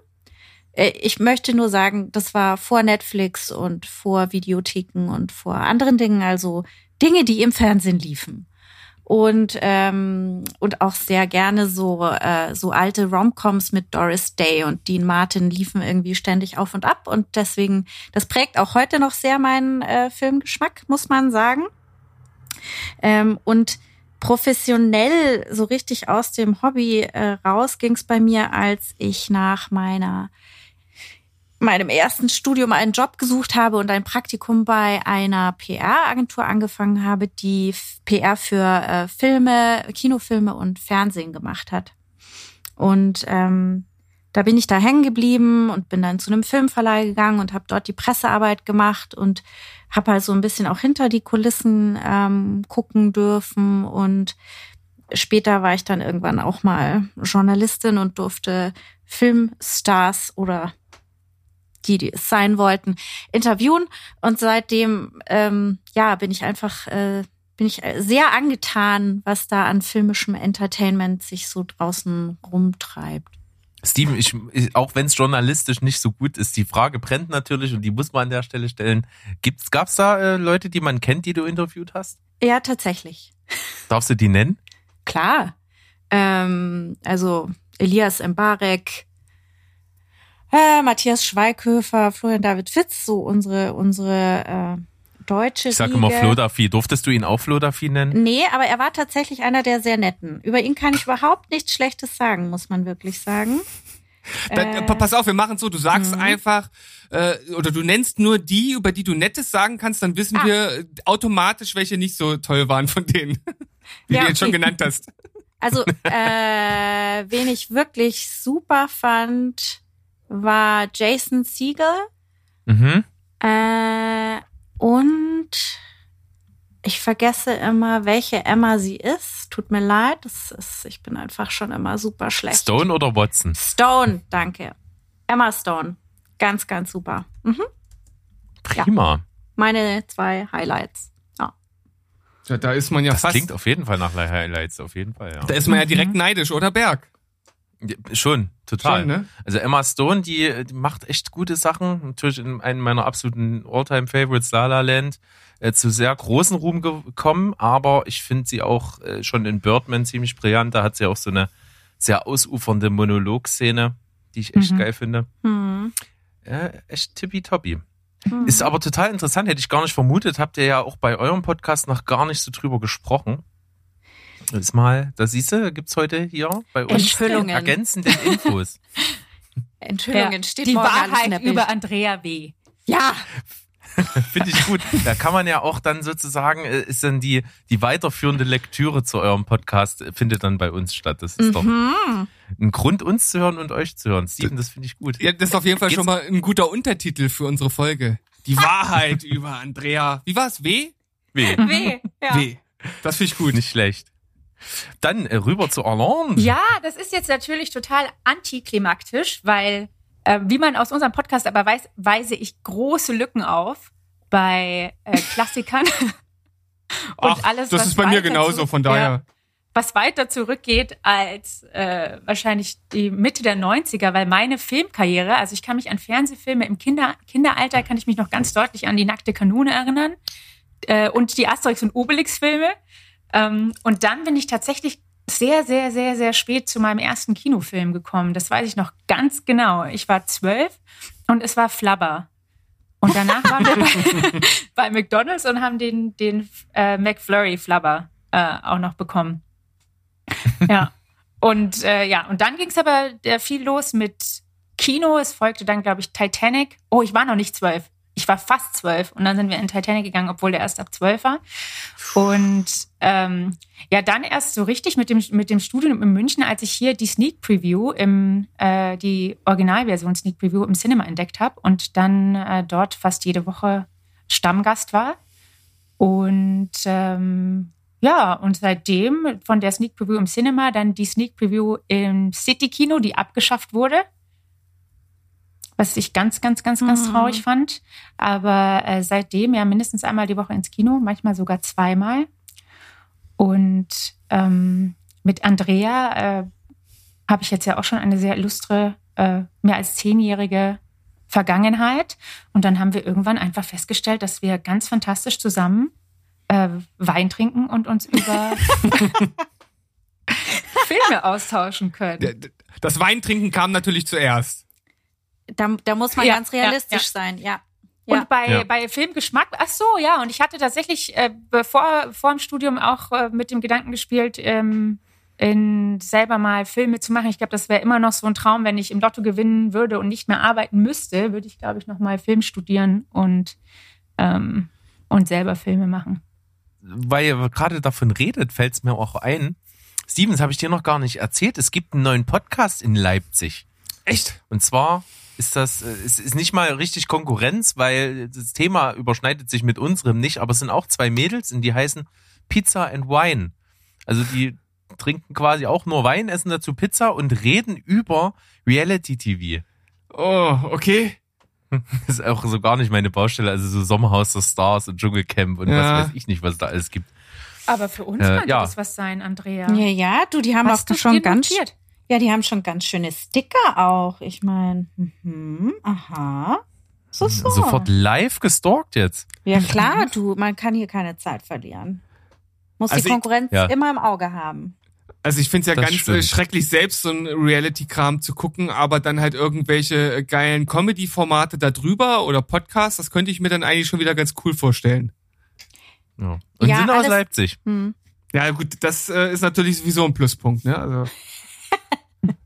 Äh, ich möchte nur sagen, das war vor Netflix und vor Videotheken und vor anderen Dingen, also Dinge, die im Fernsehen liefen. Und, ähm, und auch sehr gerne so, äh, so alte Romcoms mit Doris Day und Dean Martin liefen irgendwie ständig auf und ab. Und deswegen, das prägt auch heute noch sehr meinen äh, Filmgeschmack, muss man sagen. Ähm, und professionell so richtig aus dem Hobby äh, raus ging es bei mir, als ich nach meiner meinem ersten Studium einen Job gesucht habe und ein Praktikum bei einer PR-Agentur angefangen habe, die PR für äh, Filme, Kinofilme und Fernsehen gemacht hat. Und ähm, da bin ich da hängen geblieben und bin dann zu einem Filmverleih gegangen und habe dort die Pressearbeit gemacht und habe halt so ein bisschen auch hinter die Kulissen ähm, gucken dürfen und später war ich dann irgendwann auch mal Journalistin und durfte Filmstars oder die, die es sein wollten, interviewen. Und seitdem, ähm, ja, bin ich einfach, äh, bin ich äh, sehr angetan, was da an filmischem Entertainment sich so draußen rumtreibt. Steven, ich, ich, auch wenn es journalistisch nicht so gut ist, die Frage brennt natürlich und die muss man an der Stelle stellen. Gibt's, gab's da äh, Leute, die man kennt, die du interviewt hast? Ja, tatsächlich. Darfst du die nennen? Klar. Ähm, also Elias Mbarek, äh, Matthias Schweighöfer, Florian David Fitz, so unsere, unsere äh, deutsche Ich sage immer Riege. Flodafi. Durftest du ihn auch Flodafi nennen? Nee, aber er war tatsächlich einer der sehr netten. Über ihn kann ich überhaupt nichts Schlechtes sagen, muss man wirklich sagen. Dann, Äh. pass auf, wir machen so, du sagst Mhm. einfach, äh, oder du nennst nur die, über die du Nettes sagen kannst, dann wissen Ah. wir äh, automatisch, welche nicht so toll waren von denen, die Ja, du jetzt schon genannt hast. Also, äh, wen ich wirklich super fand, war Jason Siegel. Mhm. Äh, und ich vergesse immer, welche Emma sie ist. Tut mir leid, das ist, ich bin einfach schon immer super schlecht. Stone oder Watson? Stone, danke. Emma Stone. Ganz, ganz super. Mhm. Prima. Meine zwei Highlights. Ja. Ja, da ist man ja Das fast, klingt auf jeden Fall nach Highlights, auf jeden Fall, ja. da ist man ja direkt neidisch, oder Berg? Schon, total. Schon, ne? Also Emma Stone, die, die macht echt gute Sachen. Natürlich in einem meiner absoluten All-Time-Favorites, La La Land, äh, zu sehr großen Ruhm gekommen, aber ich finde sie auch äh, schon in Birdman ziemlich brillant. Da hat sie auch so eine sehr ausufernde Monologszene, die ich echt Mhm. geil finde. Hm. Ja, echt tippitoppi. Hm. Ist aber total interessant, hätte ich gar nicht vermutet. Habt ihr ja auch bei eurem Podcast noch gar nicht so drüber gesprochen. Ist mal, da siehst du, gibt's heute hier bei uns ergänzende Infos. Enthüllungen steht die Wahrheit über Andrea W. Ja, Finde ich gut. Da kann man ja auch dann sozusagen, äh, ist dann die, die weiterführende Lektüre zu eurem Podcast, äh, findet dann bei uns statt. Das ist doch mhm. ein Grund, uns zu hören und euch zu hören. Steven, das finde ich gut. Ja, das ist auf jeden Fall Geht's- schon mal ein guter Untertitel für unsere Folge. Die Wahrheit über Andrea. Wie war's? W? Weh. weh. Ja. W. Das finde ich gut. Nicht schlecht. Dann äh, rüber zu Arlande. Ja, das ist jetzt natürlich total antiklimaktisch, weil, äh, wie man aus unserem Podcast aber weiß, weise ich große Lücken auf bei äh, Klassikern. Und Ach, alles, das ist bei mir genauso, von daher. Ja, was weiter zurückgeht als äh, wahrscheinlich die Mitte der 90er, weil meine Filmkarriere, also ich kann mich an Fernsehfilme im Kinder, Kinderalter, kann ich mich noch ganz deutlich an die nackte Kanone erinnern äh, und die Asterix und Obelix-Filme. Ähm, und dann bin ich tatsächlich sehr, sehr, sehr, sehr spät zu meinem ersten Kinofilm gekommen. Das weiß ich noch ganz genau. Ich war zwölf und es war Flubber. Und danach waren wir bei, bei McDonalds und haben den, den äh, McFlurry Flubber äh, auch noch bekommen. Ja. Und äh, ja, und dann ging es aber äh, viel los mit Kino. Es folgte dann, glaube ich, Titanic. Oh, ich war noch nicht zwölf. Ich war fast zwölf. Und dann sind wir in Titanic gegangen, obwohl der erst ab zwölf war. Und ähm, ja, dann erst so richtig mit dem, mit dem Studium in München, als ich hier die Sneak Preview im, äh, die Originalversion Sneak Preview im Cinema entdeckt habe und dann äh, dort fast jede Woche Stammgast war. Und ähm, ja, und seitdem von der Sneak Preview im Cinema dann die Sneak Preview im City Kino, die abgeschafft wurde. Was ich ganz, ganz, ganz, ganz Mhm. traurig fand. Aber äh, seitdem ja mindestens einmal die Woche ins Kino, manchmal sogar zweimal. Und ähm, mit Andrea äh, habe ich jetzt ja auch schon eine sehr illustre, äh, mehr als zehnjährige Vergangenheit. Und dann haben wir irgendwann einfach festgestellt, dass wir ganz fantastisch zusammen äh, Wein trinken und uns über Filme austauschen können. Das Weintrinken kam natürlich zuerst. Da, da muss man Ja, ganz realistisch ja. sein, ja. Ja. Und bei, Ja. bei Filmgeschmack, ach so, ja, und ich hatte tatsächlich äh, bevor vor dem Studium auch äh, mit dem Gedanken gespielt, ähm, in selber mal Filme zu machen. Ich glaube, das wäre immer noch so ein Traum, wenn ich im Lotto gewinnen würde und nicht mehr arbeiten müsste, würde ich, glaube ich, noch mal Film studieren und, ähm, und selber Filme machen. Weil ihr gerade davon redet, fällt es mir auch ein. Stevens, habe ich dir noch gar nicht erzählt. Es gibt einen neuen Podcast in Leipzig. Echt? Und zwar ist das, äh, es ist nicht mal richtig Konkurrenz, weil das Thema überschneidet sich mit unserem nicht, aber es sind auch zwei Mädels und die heißen Pizza and Wine. Also die trinken quasi auch nur Wein, essen dazu Pizza und reden über Reality TV. Oh, okay. Das ist auch so gar nicht meine Baustelle, also so Sommerhaus der Stars und Dschungelcamp und Ja. was weiß ich nicht, was es da alles gibt. Aber für uns Äh, könnte ja. das was sein, Andrea. Ja, ja, du, die haben Hast auch du schon ganz, notiert? Ja, die haben schon ganz schöne Sticker auch. Ich meine, mhm, aha. So, so. Sofort live gestalkt jetzt. Ja, klar, du, man kann hier keine Zeit verlieren. Muss Also die ich- Konkurrenz Ja. immer im Auge haben. Also ich finde es ja Das ganz stimmt. äh, schrecklich, selbst so ein Reality-Kram zu gucken, aber dann halt irgendwelche äh, geilen Comedy-Formate da drüber oder Podcasts, das könnte ich mir dann eigentlich schon wieder ganz cool vorstellen. Ja. Und Ja, sind aus alles- Leipzig. Hm. Ja gut, das äh, ist natürlich sowieso ein Pluspunkt. Ne? Also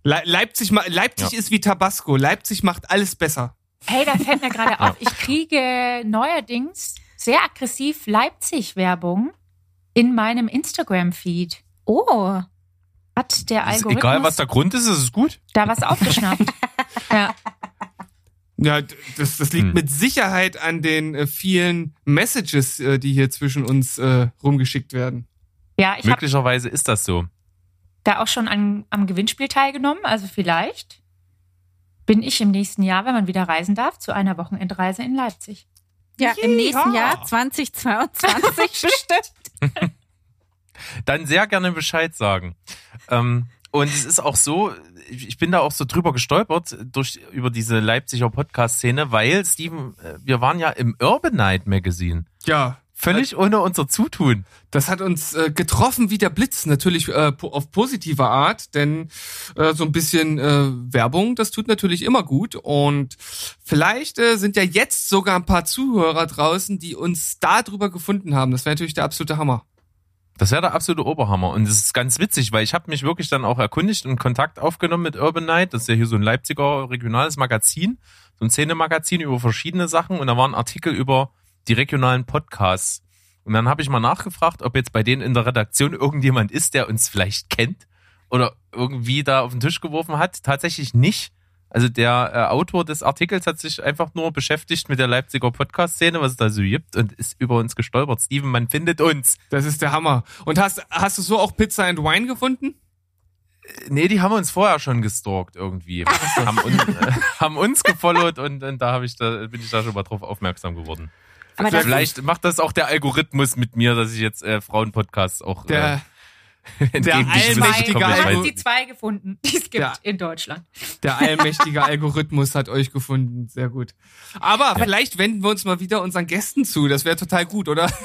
Le Leipzig, Leipzig Ja. ist wie Tabasco. Leipzig macht alles besser. Hey, da fällt mir gerade auf, ich kriege neuerdings sehr aggressiv Leipzig-Werbung in meinem Instagram-Feed. Oh, Hat der Ist Algorithmus egal, was der Grund ist, ist es gut. da was aufgeschnappt? ja. Ja, das, das liegt Hm. mit Sicherheit an den äh, vielen Messages, äh, die hier zwischen uns äh, rumgeschickt werden. ja, ich habe Möglicherweise ist das so. Da auch schon an, am Gewinnspiel teilgenommen. Also vielleicht bin ich im nächsten Jahr, wenn man wieder reisen darf, zu einer Wochenendreise in Leipzig. ja, im nächsten Ja. Jahr 2022 bestimmt. Dann sehr gerne Bescheid sagen. Ähm, und es ist auch so, ich ich bin da auch so drüber gestolpert durch über diese Leipziger Podcast-Szene, weil Steven, äh, wir waren ja im Urban Night Magazine. Ja, Völlig ohne unser Zutun. Das hat uns äh, getroffen wie der Blitz, natürlich äh, po auf positive Art, denn äh, so ein bisschen äh, Werbung, das tut natürlich immer gut. Und vielleicht äh, sind ja jetzt sogar ein paar Zuhörer draußen, die uns darüber gefunden haben. Das wäre natürlich der absolute Hammer. Das wäre der absolute Oberhammer. Und es ist ganz witzig, weil ich habe mich wirklich dann auch erkundigt und Kontakt aufgenommen mit Urban Night. Das ist ja hier so ein Leipziger regionales Magazin, so ein Szenemagazin über verschiedene Sachen. Und da waren Artikel über die regionalen Podcasts. Und dann habe ich mal nachgefragt, ob jetzt bei denen in der Redaktion irgendjemand ist, der uns vielleicht kennt oder irgendwie da auf den Tisch geworfen hat. Tatsächlich nicht. Also der äh, Autor des Artikels hat sich einfach nur beschäftigt mit der Leipziger Podcast-Szene, was es da so gibt, und ist über uns gestolpert. Steven, man findet uns. Das ist der Hammer. Und hast, hast du so auch Pizza and Wine gefunden? Nee, die haben uns vorher schon gestalkt irgendwie. haben, un, äh, haben uns gefollowt und, und da, hab ich da bin ich da schon mal drauf aufmerksam geworden. Aber das Vielleicht macht das auch der Algorithmus mit mir, dass ich jetzt äh, Frauenpodcasts auch Der, äh, entgegengesetzt allmächtige bekomme. Du Ich hast Algo- weiß- die zwei gefunden, die es gibt Ja. in Deutschland. der allmächtige Algorithmus hat euch gefunden. Sehr gut. Aber vielleicht wenden wir uns mal wieder unseren Gästen zu. Das wäre total gut, oder?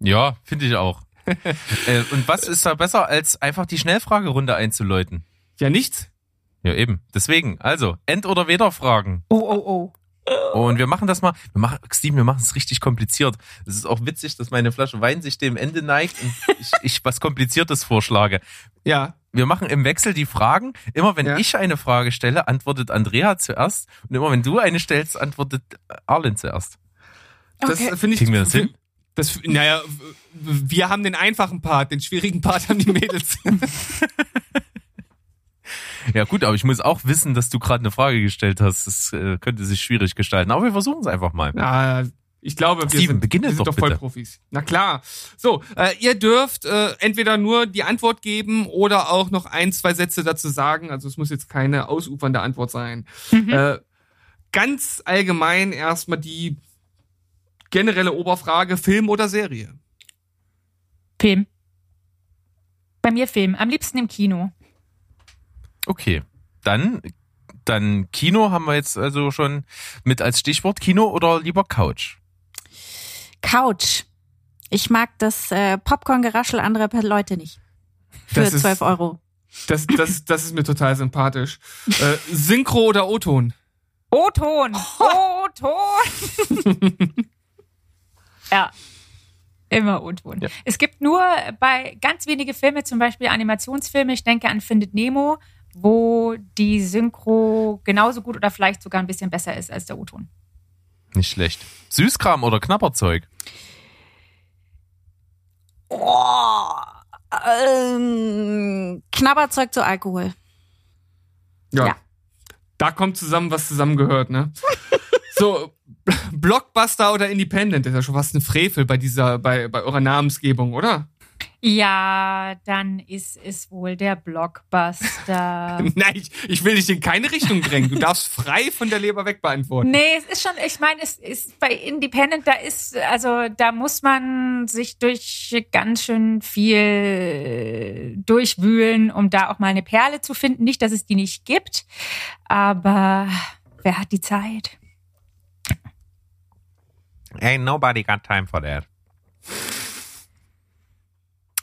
Ja, finde ich auch. äh, und was ist da besser, als einfach die Schnellfragerunde einzuläuten? Ja, nichts. Ja, eben. Deswegen, also, End- oder Weder-Fragen. Oh, oh, oh. Und wir machen das mal, wir machen, Steven, wir machen es richtig kompliziert. Es ist auch witzig, dass meine Flasche Wein sich dem Ende neigt und ich, ich was Kompliziertes vorschlage. Ja. Wir machen im Wechsel die Fragen. Immer wenn Ja. ich eine Frage stelle, antwortet Andrea zuerst. Und immer wenn du eine stellst, antwortet Arlen zuerst. Das Okay. finde ich. Kriegen wir das hin? Das, naja, wir haben den einfachen Part, den schwierigen Part haben die Mädels. Ja gut, aber ich muss auch wissen, dass du gerade eine Frage gestellt hast. Das äh, könnte sich schwierig gestalten. Aber wir versuchen es einfach mal. Ja, ich glaube, wir Steven, sind, beginne wir sind doch doch voll bitte. Profis. Na klar. So, äh, ihr dürft äh, entweder nur die Antwort geben oder auch noch ein, zwei Sätze dazu sagen. Also es muss jetzt keine ausufernde Antwort sein. Äh, ganz allgemein erstmal die generelle Oberfrage, Film oder Serie? Film. Bei mir Film. Am liebsten im Kino. Okay, dann, dann Kino haben wir jetzt also schon mit als Stichwort. Kino oder lieber Couch? Couch. Ich mag das äh, Popcorn-Geraschel anderer Leute nicht. Für Das ist- 12 Euro. Das, das, das ist mir total sympathisch. Äh, Synchro oder O-Ton? O-Ton. O-Ton. ja. Immer O-Ton. Ja. Es gibt nur bei ganz wenige Filme, zum Beispiel Animationsfilme, ich denke an Findet Nemo, wo die Synchro genauso gut oder vielleicht sogar ein bisschen besser ist als der O-Ton. Nicht schlecht. Süßkram oder Knabberzeug? Oh, ähm, Knabberzeug zu Alkohol. Ja. Da kommt zusammen, was zusammengehört, ne? so, Blockbuster oder Independent, das ist ja schon fast ein Frevel bei dieser, bei, bei eurer Namensgebung, oder? Ja, dann ist es wohl der Blockbuster. Nein, ich, ich will dich in keine Richtung drängen. Du darfst frei von der Leber weg beantworten. Nee, es ist schon, ich meine, es ist bei Independent, da ist, also da muss man sich durch ganz schön viel durchwühlen, um da auch mal eine Perle zu finden. Nicht, dass es die nicht gibt, aber wer hat die Zeit? Ain't nobody got time for that.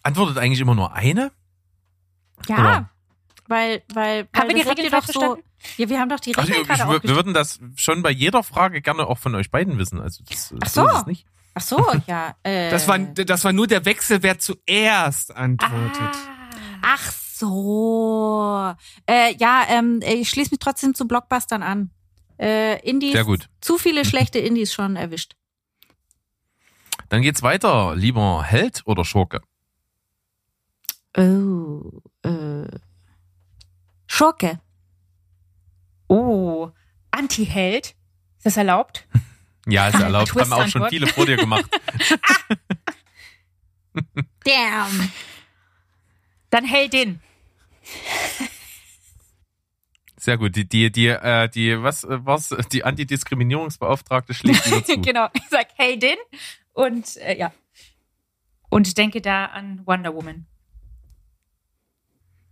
Antwortet eigentlich immer nur eine? Ja. Oder? Weil, weil, weil Haben wir die Regel doch so. verstanden? Ja, wir haben doch die Also, Regeln ich, gerade wir, würden das schon bei jeder Frage gerne auch von euch beiden wissen. Also das, Ach so ist so. es nicht. Ach so, ja. Äh, Das war, das war nur der Wechsel, wer zuerst antwortet. Ah. Ach so. Äh, ja, ähm, ich schließe mich trotzdem zu Blockbustern an. Äh, Indies. Sehr gut. Zu viele schlechte Indies schon erwischt. Dann geht's weiter. Lieber Held oder Schurke? Oh, äh. Schurke. Oh, Anti-Held. Ist das erlaubt? Ja, ist erlaubt. Haben auch schon viele vor dir gemacht. Damn. Dann Heldin. Sehr gut. Die, die, die, äh, die, was äh, war's? Die Antidiskriminierungsbeauftragte schlägt wieder zu. genau. Ich sag Heldin und äh, ja. Und denke da an Wonder Woman.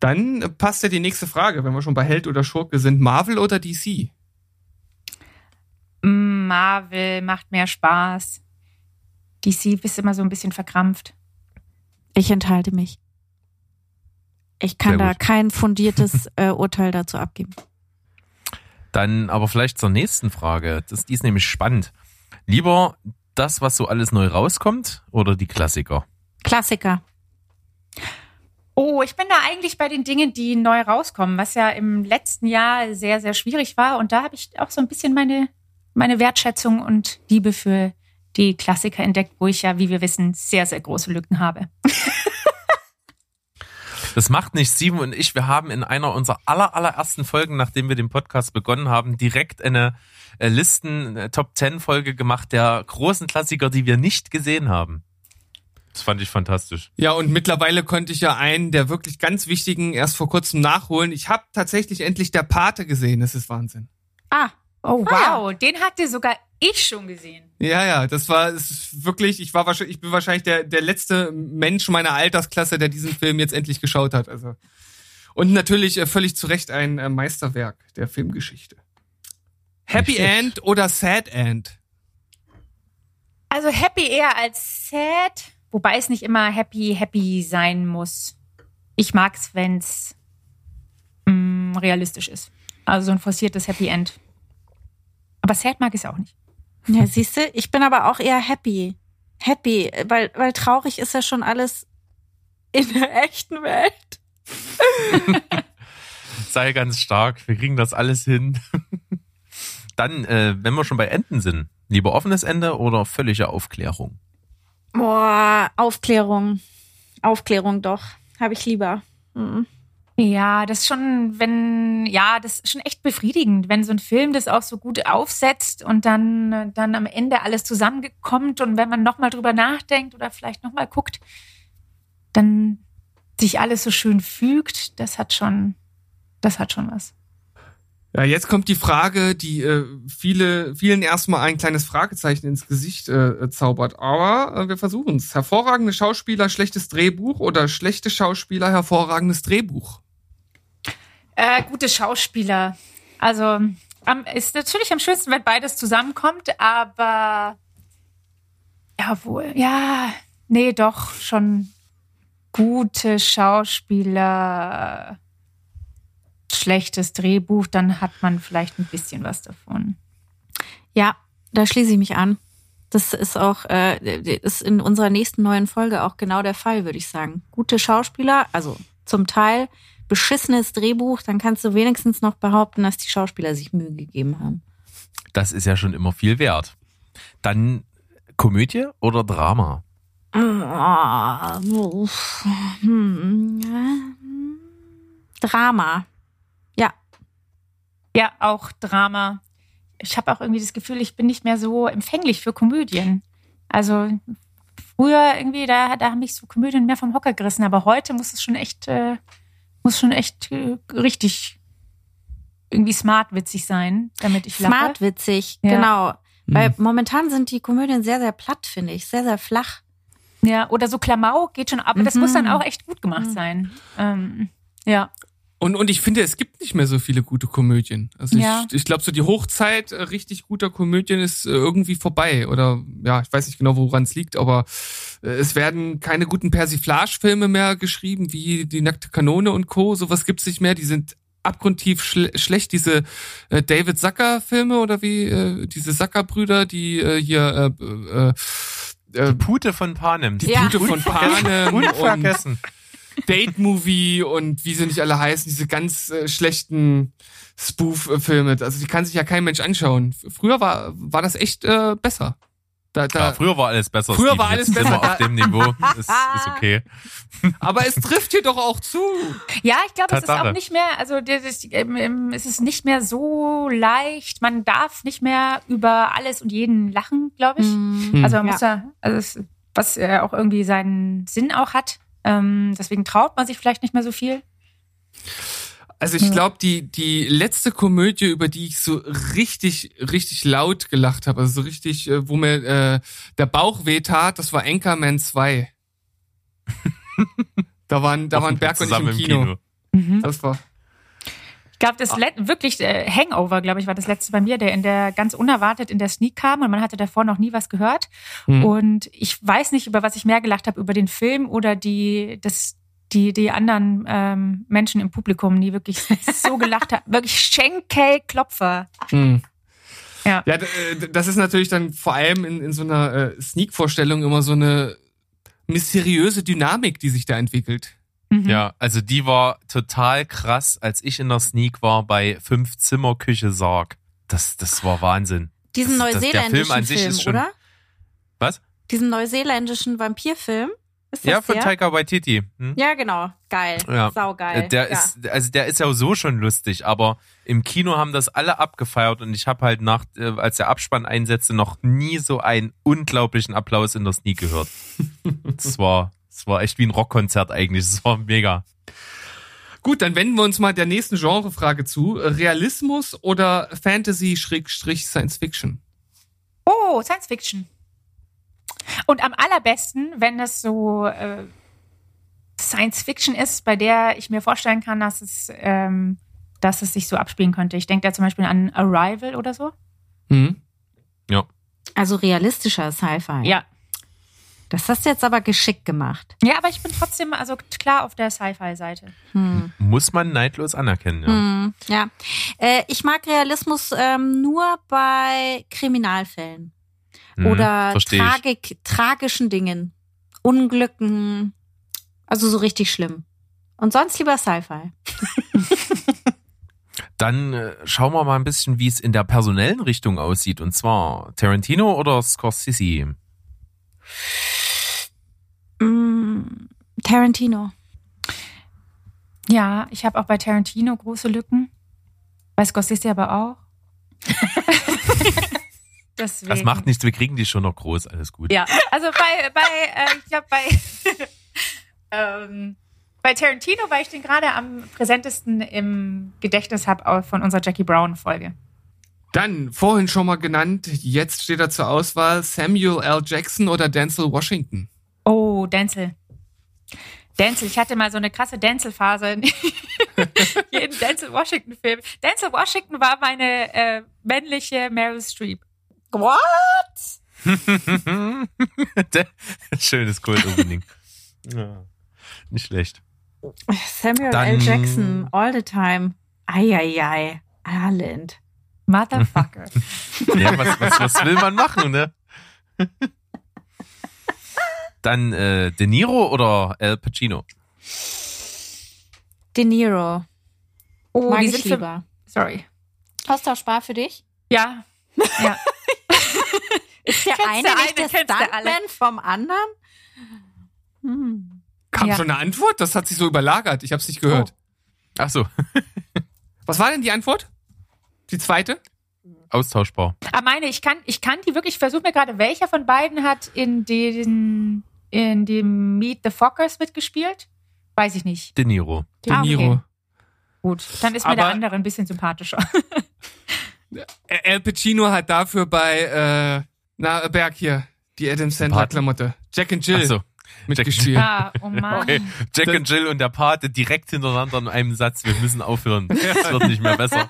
Dann passt ja die nächste Frage, wenn wir schon bei Held oder Schurke sind. Marvel oder DC? Marvel macht mehr Spaß. DC ist immer so ein bisschen verkrampft. Ich enthalte mich. Ich kann da kein fundiertes äh, Urteil dazu abgeben. Dann aber vielleicht zur nächsten Frage. Das, die ist nämlich spannend. Lieber das, was so alles neu rauskommt oder die Klassiker? Klassiker. Oh, ich bin da eigentlich bei den Dingen, die neu rauskommen, was ja im letzten Jahr sehr, sehr schwierig war. Und da habe ich auch so ein bisschen meine, meine Wertschätzung und Liebe für die Klassiker entdeckt, wo ich ja, wie wir wissen, sehr, sehr große Lücken habe. Das macht nicht Simon und ich. Wir haben in einer unserer aller, allerersten Folgen, nachdem wir den Podcast begonnen haben, direkt eine äh, Listen äh, Top 10 Folge gemacht der großen Klassiker, die wir nicht gesehen haben. Das fand ich fantastisch. Ja, und mittlerweile konnte ich ja einen der wirklich ganz wichtigen erst vor kurzem nachholen. Ich habe tatsächlich endlich der Pate gesehen. Das ist Wahnsinn. Ah, Oh, Ah, wow. Den hatte sogar ich schon gesehen. Ja, ja, das war es ist wirklich, ich war wahrscheinlich, ich bin wahrscheinlich der, der letzte Mensch meiner Altersklasse, der diesen Film jetzt endlich geschaut hat. Also. Und natürlich äh, völlig zu Recht ein äh, Meisterwerk der Filmgeschichte. Happy schlecht. End oder Sad End? Also happy eher als sad, wobei es nicht immer happy, happy sein muss. Ich mag's, wenn's mm, realistisch ist. Also so ein forciertes Happy End. Aber sad mag ich es auch nicht. Ja, siehst du, ich bin aber auch eher happy. Happy, weil, weil traurig ist ja schon alles in der echten Welt. Sei ganz stark, wir kriegen das alles hin. Dann, äh, wenn wir schon bei Enden sind, lieber offenes Ende oder völlige Aufklärung? Boah, Aufklärung. Aufklärung doch. Habe ich lieber. Mhm. Ja, das ist schon, wenn, ja, das ist schon echt befriedigend, wenn so ein Film das auch so gut aufsetzt und dann, dann am Ende alles zusammenkommt und wenn man nochmal drüber nachdenkt oder vielleicht nochmal guckt, dann sich alles so schön fügt, das hat schon, das hat schon was. Ja, jetzt kommt die Frage, die äh, viele, vielen erstmal ein kleines Fragezeichen ins Gesicht äh, zaubert. Aber äh, wir versuchen es. Hervorragende Schauspieler, schlechtes Drehbuch oder schlechte Schauspieler, hervorragendes Drehbuch? Äh, gute Schauspieler. Also am, ist natürlich am schönsten, wenn beides zusammenkommt, aber jawohl, ja, nee, doch schon gute Schauspieler, schlechtes Drehbuch, dann hat man vielleicht ein bisschen was davon. Ja, da schließe ich mich an. Das ist auch, äh, ist in unserer nächsten neuen Folge auch genau der Fall, würde ich sagen. Gute Schauspieler, also zum Teil beschissenes Drehbuch, dann kannst du wenigstens noch behaupten, dass die Schauspieler sich Mühe gegeben haben. Das ist ja schon immer viel wert. Dann Komödie oder Drama? Hm. Drama. Ja. Auch Drama. Ich habe auch irgendwie das Gefühl, ich bin nicht mehr so empfänglich für Komödien. Also früher irgendwie, da, da haben mich so Komödien mehr vom Hocker gerissen, aber heute muss es schon echt, äh, muss schon echt äh, richtig irgendwie smart witzig sein, damit ich lache. Smart witzig, Ja. genau. Weil momentan sind die Komödien sehr, sehr platt, finde ich. Sehr, sehr flach. Ja, oder so Klamauk geht schon, aber das Mhm. muss dann auch echt gut gemacht sein. Ähm, ja. Und, und ich finde, es gibt nicht mehr so viele gute Komödien. Also Ja. ich, ich glaube, so die Hochzeit äh, richtig guter Komödien ist äh, irgendwie vorbei. Oder ja, ich weiß nicht genau, woran es liegt, aber äh, es werden keine guten Persiflage-Filme mehr geschrieben, wie die nackte Kanone und Co. Sowas gibt's nicht mehr. Die sind abgrundtief schle schlecht. Diese äh, David Zucker-Filme oder wie äh, diese Zucker-Brüder, die äh, hier äh, äh, äh, Die Pute von Panem. die Ja. Pute von Panem und Unvergessen. Date-Movie und wie sie nicht alle heißen, diese ganz äh, schlechten Spoof-Filme. Also die kann sich ja kein Mensch anschauen. Früher war, war das echt äh, besser. Da, da, Ja, früher war alles besser. Früher Steven. war alles Jetzt sind besser. wir auf dem Niveau. Ist, ist okay. aber es trifft hier doch auch zu. Ja, ich glaube, es ist auch nicht mehr, also das ist, ähm, ähm, es ist nicht mehr so leicht. Man darf nicht mehr über alles und jeden lachen, glaube ich. Mhm. Also man Ja. muss ja, also es, was äh, auch irgendwie seinen Sinn auch hat. Ähm, deswegen traut man sich vielleicht nicht mehr so viel. Also ich glaube, die, die letzte Komödie, über die ich so richtig, richtig laut gelacht habe, also so richtig, äh, wo mir äh, der Bauch wehtat, das war Anchorman 2. da waren, da waren Berg und ich im Zusammen Kino. Mhm. Das war. Ich glaube, das let wirklich äh, Hangover, glaube ich, war das letzte bei mir, der in der ganz unerwartet in der Sneak kam und man hatte davor noch nie was gehört. Hm. Und ich weiß nicht, über was ich mehr gelacht habe, über den Film oder die, das, die, die anderen ähm, Menschen im Publikum, die wirklich so gelacht haben. Wirklich Schenkelklopfer. Hm. Ja. Ja, äh, das ist natürlich dann vor allem in, in so einer äh, Sneak-Vorstellung immer so eine mysteriöse Dynamik, die sich da entwickelt. Mhm. Ja, also die war total krass, als ich in der Sneak war bei Fünf Zimmer Küche Sarg. Das, das war Wahnsinn. Diesen Das- das- der neuseeländischen Film an sich Film, ist schon- oder? Was? Diesen neuseeländischen Vampirfilm? Ja, von der? Taika Waititi. Hm? Ja, genau. Geil. Ja. Saugeil. Äh, Der ja. ist, also der ist ja so schon lustig, aber im Kino haben das alle abgefeiert und ich habe halt nach, äh, als der Abspann einsetzte, noch nie so einen unglaublichen Applaus in der Sneak gehört. Das war, das war echt wie ein Rockkonzert eigentlich. Das war mega. Gut, dann wenden wir uns mal der nächsten Genrefrage zu. Realismus oder Fantasy-Science-Fiction? Oh, Science Fiction. Und am allerbesten, wenn es so äh, Science Fiction ist, bei der ich mir vorstellen kann, dass es, ähm, dass es sich so abspielen könnte. Ich denke da zum Beispiel an Arrival oder so. Hm? Ja. Also realistischer Sci-Fi. Ja. Das hast du jetzt aber geschickt gemacht. Ja, aber ich bin trotzdem also klar auf der Sci-Fi-Seite. Muss man neidlos anerkennen, ja. Hm, ja. Äh, ich mag Realismus ähm, nur bei Kriminalfällen Hm, oder. Tragik, tragischen Dingen, Unglücken, also so richtig schlimm. Und sonst lieber Sci-Fi. Dann äh, schauen wir mal ein bisschen, wie es in der personellen Richtung aussieht. Und zwar Tarantino oder Scorsese? Tarantino. Ja, ich habe auch bei Tarantino große Lücken. Bei Scorsese aber auch. Deswegen. Das macht nichts, wir kriegen die schon noch groß, alles gut. Ja, also bei, bei äh, ich glaube bei, ähm, bei Tarantino, weil ich den gerade am präsentesten im Gedächtnis habe von unserer Jackie Brown Folge. Dann, vorhin schon mal genannt, jetzt steht er zur Auswahl Samuel L. Jackson oder Denzel Washington. Oh, Denzel. Denzel, ich hatte mal so eine krasse Denzel-Phase in jedem Denzel Washington-Film. Denzel Washington war meine äh, männliche Meryl Streep. What? Schönes Cold Opening. ja, nicht schlecht. Samuel Dann- L. Jackson, all the time. Eieiei. Arland. Motherfucker. Ja, was, was, was will man machen, ne? Dann äh, De Niro oder Al Pacino? De Niro. Oh, Mag die ich sind für, lieber. Sorry. Austauschbar für dich? Ja. Ja. Ist der eine der nicht eine, kennst der alle. Stuntman vom anderen? Hm. Kam Ja. schon eine Antwort? Das hat sich so überlagert. Ich habe es nicht gehört. Ach so, Was war denn die Antwort? Die zweite? austauschbar. Aber meine, ich kann, ich kann die wirklich, ich versuche mir gerade, welcher von beiden hat in den, in dem Meet the Fockers mitgespielt? Weiß ich nicht. De Niro. De Ah, okay. Niro. Gut, dann ist mir der Aber- andere ein bisschen sympathischer. Al Pacino hat dafür bei, äh, na, Berg hier, die Adam Sandler Paten? Klamotte. Jack and Jill Ach so. mitgespielt. ah, oh Mann. Okay. Jack und Jill und der Pate direkt hintereinander in einem Satz. Wir müssen aufhören. Es wird nicht mehr besser.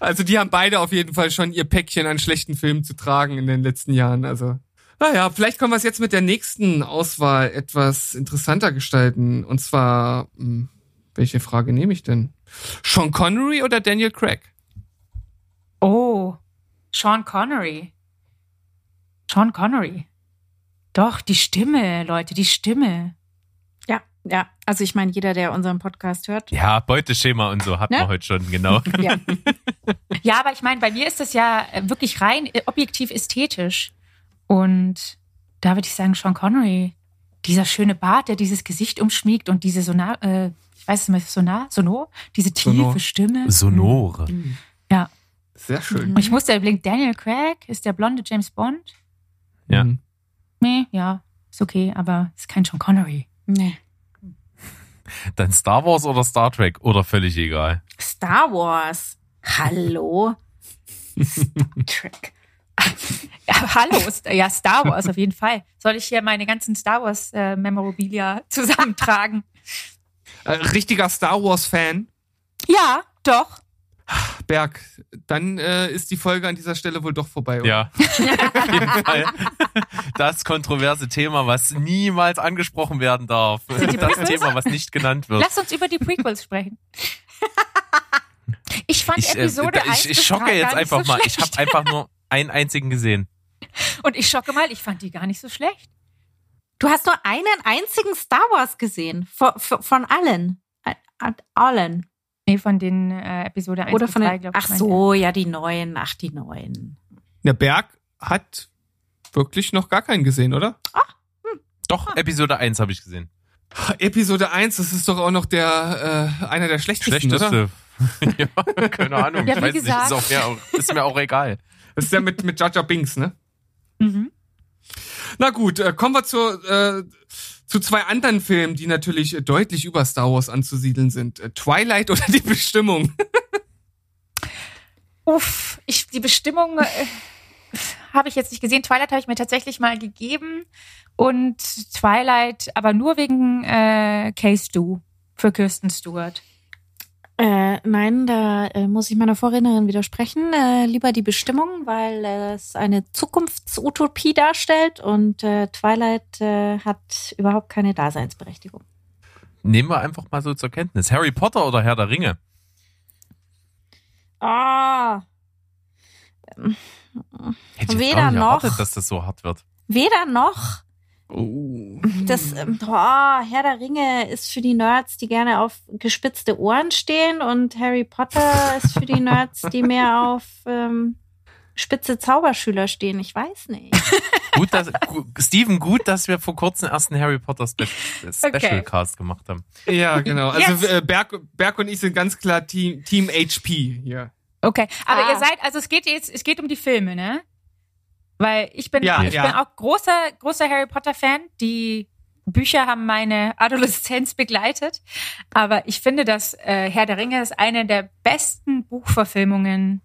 Also die haben beide auf jeden Fall schon ihr Päckchen an schlechten Filmen zu tragen in den letzten Jahren. Also, naja, vielleicht können wir es jetzt mit der nächsten Auswahl etwas interessanter gestalten. Und zwar, hm, welche Frage nehme ich denn? Sean Connery oder Daniel Craig? Oh, Sean Connery. Sean Connery. Doch, die Stimme, Leute, die Stimme. Ja, ja. Also ich meine, jeder, der unseren Podcast hört. Ja, Beuteschema und so hatten Ne? wir heute schon, genau. Ja. Ja, aber ich meine, bei mir ist das ja äh, wirklich rein äh, objektiv ästhetisch. Und da würde ich sagen, Sean Connery. Dieser schöne Bart, der dieses Gesicht umschmiegt und diese Sonar, äh, ich weiß nicht, Sonar, Sonor, diese tiefe Sonor. Stimme. Sonore. Ja. Sehr schön. Und ich musste überlegen, Daniel Craig ist der blonde James Bond? Ja. Mhm. Nee, ja, ist okay, aber ist kein Sean Connery. Nee. Dann Star Wars oder Star Trek oder völlig egal. Star Wars. Hallo? Star Trek. Ja, hallo, ja, Star Wars auf jeden Fall. Soll ich hier meine ganzen Star Wars äh, Memorabilia zusammentragen? Äh, richtiger Star Wars-Fan. Ja, doch. Berg, dann äh, ist die Folge an dieser Stelle wohl doch vorbei. oder? Ja, auf jeden Fall. Das kontroverse Thema, was niemals angesprochen werden darf. Das Thema, was nicht genannt wird. Lass uns über die Prequels sprechen. Ich fand Ich, äh, Episode da- 1 ich, ich schocke 3 jetzt einfach so mal. Ich habe einfach nur einen einzigen gesehen. Und ich schocke mal, ich fand die gar nicht so schlecht. Du hast nur einen einzigen Star Wars gesehen. Von, von, von allen. Äh, Allen. Nee, von den äh, Episode 1 Oder bis von 3, den. glaube ich. Ach so, ja, die neuen. Ach, die neuen. Der Berg hat wirklich noch gar keinen gesehen, oder? Doch, Episode 1 habe ich gesehen. Episode 1, das ist doch auch noch der äh, einer der schlechtesten, oder? Schlechteste. ja, keine Ahnung. Ja, ich weiß nicht, ist, auch, mir, ist mir auch egal. Das ist ja mit, mit Jar Binks, ne? Mhm. Na gut, äh, kommen wir zu, äh, zu zwei anderen Filmen, die natürlich äh, deutlich über Star Wars anzusiedeln sind. Äh, Twilight oder die Bestimmung. Uff, ich, die Bestimmung äh, habe ich jetzt nicht gesehen. Twilight habe ich mir tatsächlich mal gegeben. Und Twilight, aber nur wegen äh, Case Du für Kirsten Stewart. Äh, nein, da äh, muss ich meiner Vorrednerin widersprechen. Äh, lieber die Bestimmung, weil es eine Zukunftsutopie darstellt und äh, Twilight äh, hat überhaupt keine Daseinsberechtigung. Nehmen wir einfach mal so zur Kenntnis. Harry Potter oder Herr der Ringe? Ah, Hätte ich Weder nicht noch. erwartet, dass das so hart wird. weder noch. Oh. Das oh, Herr der Ringe ist für die Nerds, die gerne auf gespitzte Ohren stehen und Harry Potter ist für die Nerds, die mehr auf ähm, spitze Zauberschüler stehen. Ich weiß nicht. Gut, dass, Steven, gut, dass wir vor kurzem erst einen Harry Potter Spe Special Okay. Cast gemacht haben. Ja, genau. Also äh, Berg, Berg und ich sind ganz klar Team, Team HP hier. Okay, aber Ah. ihr seid, also es geht jetzt, es geht um die Filme, ne? Weil ich bin, Ja, ich ja. bin auch großer, großer Harry Potter Fan. Die Bücher haben meine Adoleszenz begleitet. Aber ich finde, dass äh, Herr der Ringe ist eine der besten Buchverfilmungen,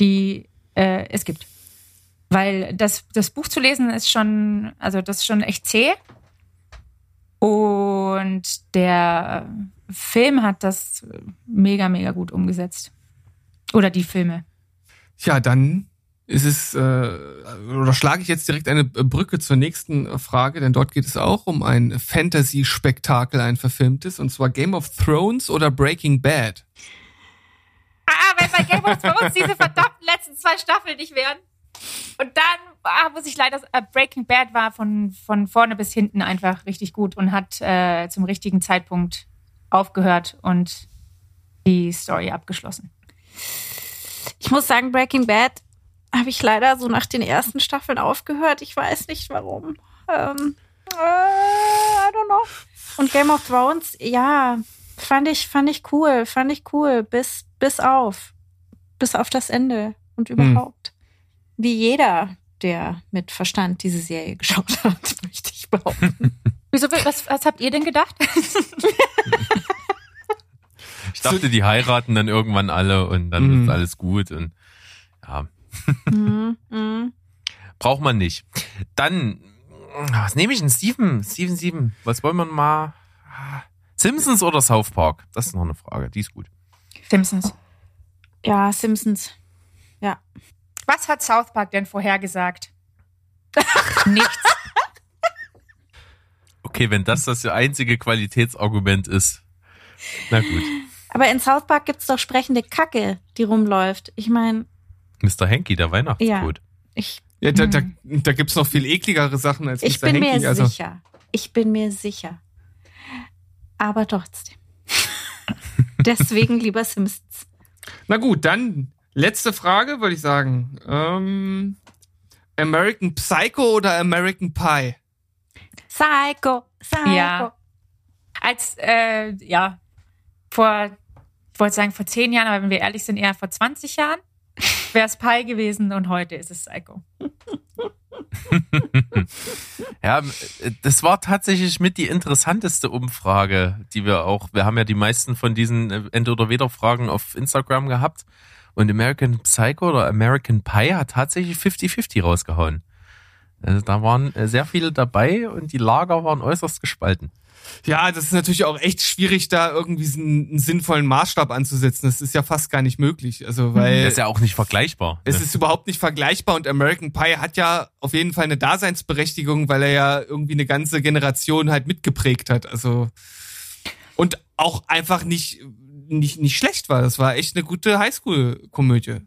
die äh, es gibt. Weil das, das Buch zu lesen ist schon, also das ist schon echt zäh. Und der Film hat das mega, mega gut umgesetzt. Oder die Filme. Ja, dann ist es, äh, oder schlage ich jetzt direkt eine Brücke zur nächsten Frage, denn dort geht es auch um ein Fantasy-Spektakel, ein verfilmtes, und zwar Game of Thrones oder Breaking Bad. Ah, wenn bei Game of Thrones diese verdammten letzten zwei Staffeln nicht wären. Und dann ah, muss ich leider, äh, Breaking Bad war von, von vorne bis hinten einfach richtig gut und hat äh, zum richtigen Zeitpunkt aufgehört und die Story abgeschlossen. Ich muss sagen, Breaking Bad habe ich leider so nach den ersten Staffeln aufgehört. Ich weiß nicht warum. Ähm, äh, I don't know. Und Game of Thrones, ja, fand ich, fand ich cool, fand ich cool, bis, bis auf, bis auf das Ende und überhaupt. Wie jeder, der mit Verstand diese Serie geschaut hat, möchte ich behaupten. Wieso, was, was habt ihr denn gedacht? Ich dachte, die heiraten dann irgendwann alle und dann Mhm. ist alles gut und ja, mhm, mhm. braucht man nicht. Dann, was nehme ich denn? Steven, Steven, Steven, was wollen wir mal? Simpsons oder South Park? Das ist noch eine Frage, die ist gut. Simpsons. Ja, Simpsons. Ja. Was hat South Park denn vorhergesagt? Nichts. Okay, wenn das das einzige Qualitätsargument ist. Na gut. Aber in South Park gibt's doch sprechende Kacke, die rumläuft. Ich meine, Mr. Hanky, der Weihnachtscode. ich, Ja, da, da, da gibt's noch viel ekligere Sachen als ich Mr. bin Hanky. mir also, sicher. Ich bin mir sicher. Aber trotzdem. Deswegen lieber Simpsons. Na gut, dann letzte Frage, würde ich sagen. Ähm, American Psycho oder American Pie? Psycho, Psycho. Ja. Als, äh, ja, vor, ich wollte sagen vor zehn Jahren, aber wenn wir ehrlich sind, eher vor 20 Jahren wäre es Pi gewesen und heute ist es Psycho. Ja, das war tatsächlich mit die interessanteste Umfrage, die wir auch, wir haben ja die meisten von diesen äh, Entweder-Weder-Fragen auf Instagram gehabt und American Psycho oder American Pie hat tatsächlich 50-50 rausgehauen. Also da waren äh, sehr viele dabei und die Lager waren äußerst gespalten. Ja, das ist natürlich auch echt schwierig, da irgendwie einen, sinnvollen Maßstab anzusetzen. Das ist ja fast gar nicht möglich. Also, weil Das ist ja auch nicht vergleichbar. es ne? ist überhaupt nicht vergleichbar und American Pie hat ja auf jeden Fall eine Daseinsberechtigung, weil er ja irgendwie eine ganze Generation halt mitgeprägt hat. Also und auch einfach nicht nicht nicht schlecht war. Das war echt eine gute Highschool-Komödie.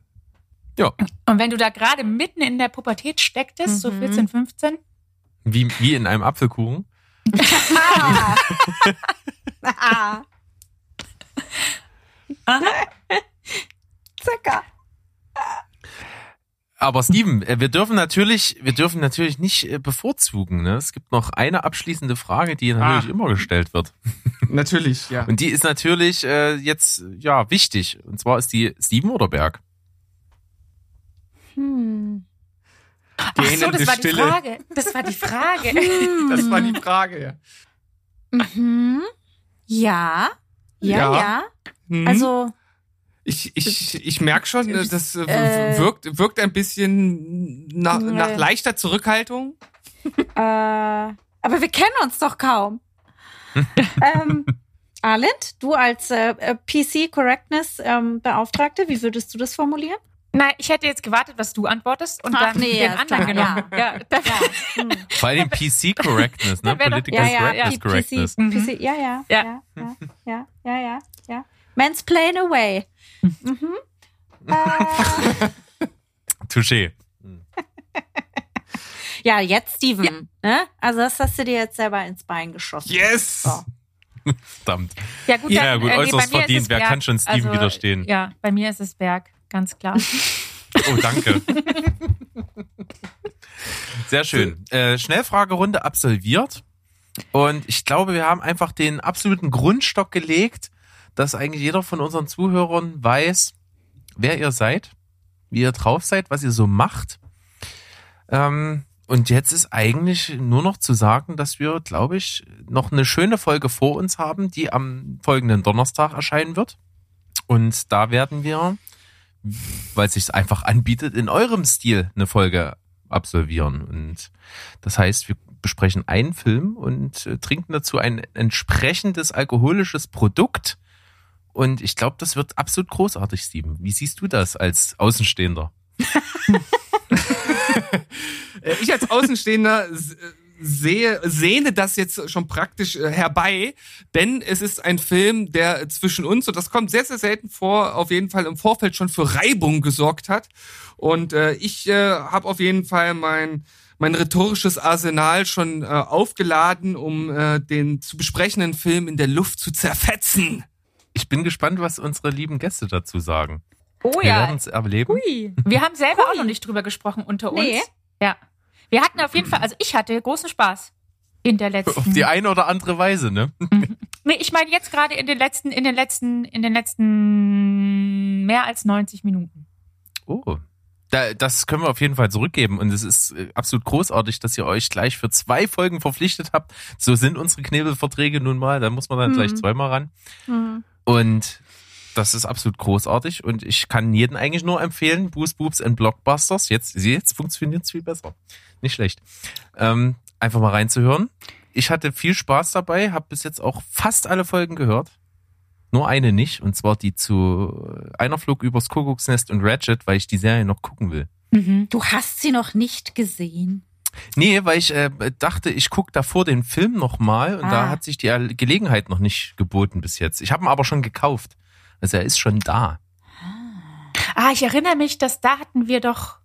Ja, Und wenn du da gerade mitten in der Pubertät stecktest, so Mhm. 14, 15, wie, wie in einem Apfelkuchen. Ah. ah. Zucker. Aber Steven, äh, wir dürfen natürlich, wir dürfen natürlich nicht äh, bevorzugen. Ne? Es gibt noch eine abschließende Frage, die natürlich Ah. immer gestellt wird. Natürlich, ja. Und die ist natürlich äh, jetzt ja wichtig. Und zwar ist die Steven oder Berg. Hm. ach so, das war die Stille. Frage. Das war die Frage. Das war die Frage, ja. Mhm. Ja. Ja, Ja. ja. Mhm. Also, Ich, ich, ich merke schon, äh, das äh, Äh. wirkt, wirkt ein bisschen nach, nach leichter Zurückhaltung. äh, aber wir kennen uns doch kaum. ähm, Arlind, du als äh, PC Correctness ähm, Beauftragte, wie würdest du das formulieren? Nein, ich hätte jetzt gewartet, was du antwortest und Ach, dann nee, den ja, anderen klar, genommen. Ja, das- Vor allem PC Correctness, ne? Political Ja, ja, Correctness P- Correctness. PC, PC, ja, ja, Ja. ja, ja, ja, ja, ja, ja. Mansplain away. Mhm. Äh, Touché. ja, jetzt Steven. Ne? Also das hast du dir jetzt selber ins Bein geschossen. Yes! So. Verdammt. Ja, gut, Ja, dann, gut, äh, nee, äußerst mir ist verdient. Wer kann schon Steven widerstehen? Ja, bei mir ist es Berg, ganz klar. Oh, danke. Sehr schön. Äh, Schnellfragerunde absolviert. Und ich glaube, wir haben einfach den absoluten Grundstock gelegt, dass eigentlich jeder von unseren Zuhörern weiß, wer ihr seid, wie ihr drauf seid, was ihr so macht. Ähm, und jetzt ist eigentlich nur noch zu sagen, dass wir, glaube ich, noch eine schöne Folge vor uns haben, die am folgenden Donnerstag erscheinen wird. Und da werden wir weil es sich einfach anbietet, in eurem Stil eine Folge absolvieren. Und das heißt, wir besprechen einen Film und äh, trinken dazu ein entsprechendes alkoholisches Produkt. Und ich glaube, das wird absolut großartig, Steven. Wie siehst du das als Außenstehender? Äh, Ich als Außenstehender äh, sehe, sehne das jetzt schon praktisch äh, herbei, denn es ist ein Film, der zwischen uns, und das kommt sehr, sehr selten vor, auf jeden Fall im Vorfeld schon für Reibung gesorgt hat. Und äh, ich äh, habe auf jeden Fall mein mein rhetorisches Arsenal schon äh, aufgeladen, um äh, den zu besprechenden Film in der Luft zu zerfetzen. Ich bin gespannt, was unsere lieben Gäste dazu sagen. Oh Wir werden ja. es erleben. Hui. Wir haben selber auch noch nicht drüber gesprochen unter uns. Nee. Ja. Wir hatten auf jeden Fall, also ich hatte großen Spaß in der letzten. Auf die eine oder andere Weise, ne? nee, ich meine jetzt gerade in den letzten, in den letzten, in den letzten mehr als 90 Minuten. Oh. Da, das können wir auf jeden Fall zurückgeben. Und es ist äh, absolut großartig, dass ihr euch gleich für zwei Folgen verpflichtet habt. So sind unsere Knebelverträge nun mal. Da muss man dann Mhm. gleich zweimal ran. Hm. Und das ist absolut großartig. Und ich kann jeden eigentlich nur empfehlen, Boost Boobs and Blockbusters. Jetzt, jetzt funktioniert es viel besser. Nicht schlecht. Ähm, einfach mal reinzuhören. Ich hatte viel Spaß dabei, habe bis jetzt auch fast alle Folgen gehört. Nur eine nicht, und zwar die zu Einer Flug übers Kuckucksnest und Ratchet, weil ich die Serie noch gucken will. Du hast sie noch nicht gesehen. Nee, weil ich äh, dachte, ich gucke davor den Film nochmal und da Ah. hat sich die Gelegenheit noch nicht geboten bis jetzt. Ich habe ihn aber schon gekauft. Also er ist schon da. Ah, ich erinnere mich, dass da hatten wir doch,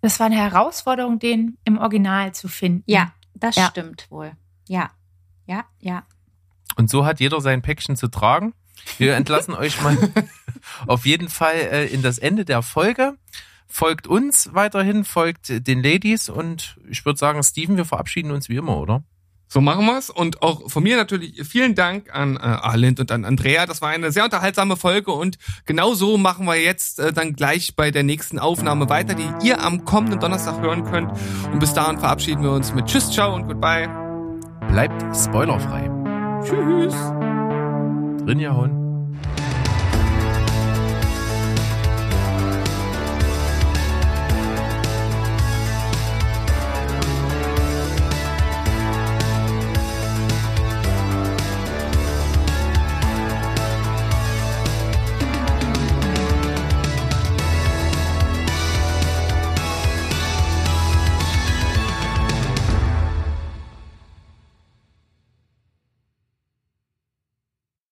das war eine Herausforderung, den im Original zu finden. Ja, das Ja. stimmt wohl. Ja, ja, ja. Und so hat jeder sein Päckchen zu tragen. Wir entlassen euch mal auf jeden Fall äh, in das Ende der Folge. Folgt uns weiterhin, folgt den Ladies und ich würde sagen, Steven, wir verabschieden uns wie immer, oder? So machen wir's. Und auch von mir natürlich vielen Dank an äh, Arlind und an Andrea. Das war eine sehr unterhaltsame Folge und genau so machen wir jetzt äh, dann gleich bei der nächsten Aufnahme weiter, die ihr am kommenden Donnerstag hören könnt. Und bis dahin verabschieden wir uns mit Tschüss, ciao und goodbye. Bleibt spoilerfrei. Tschüss. Drin, ja, Hund.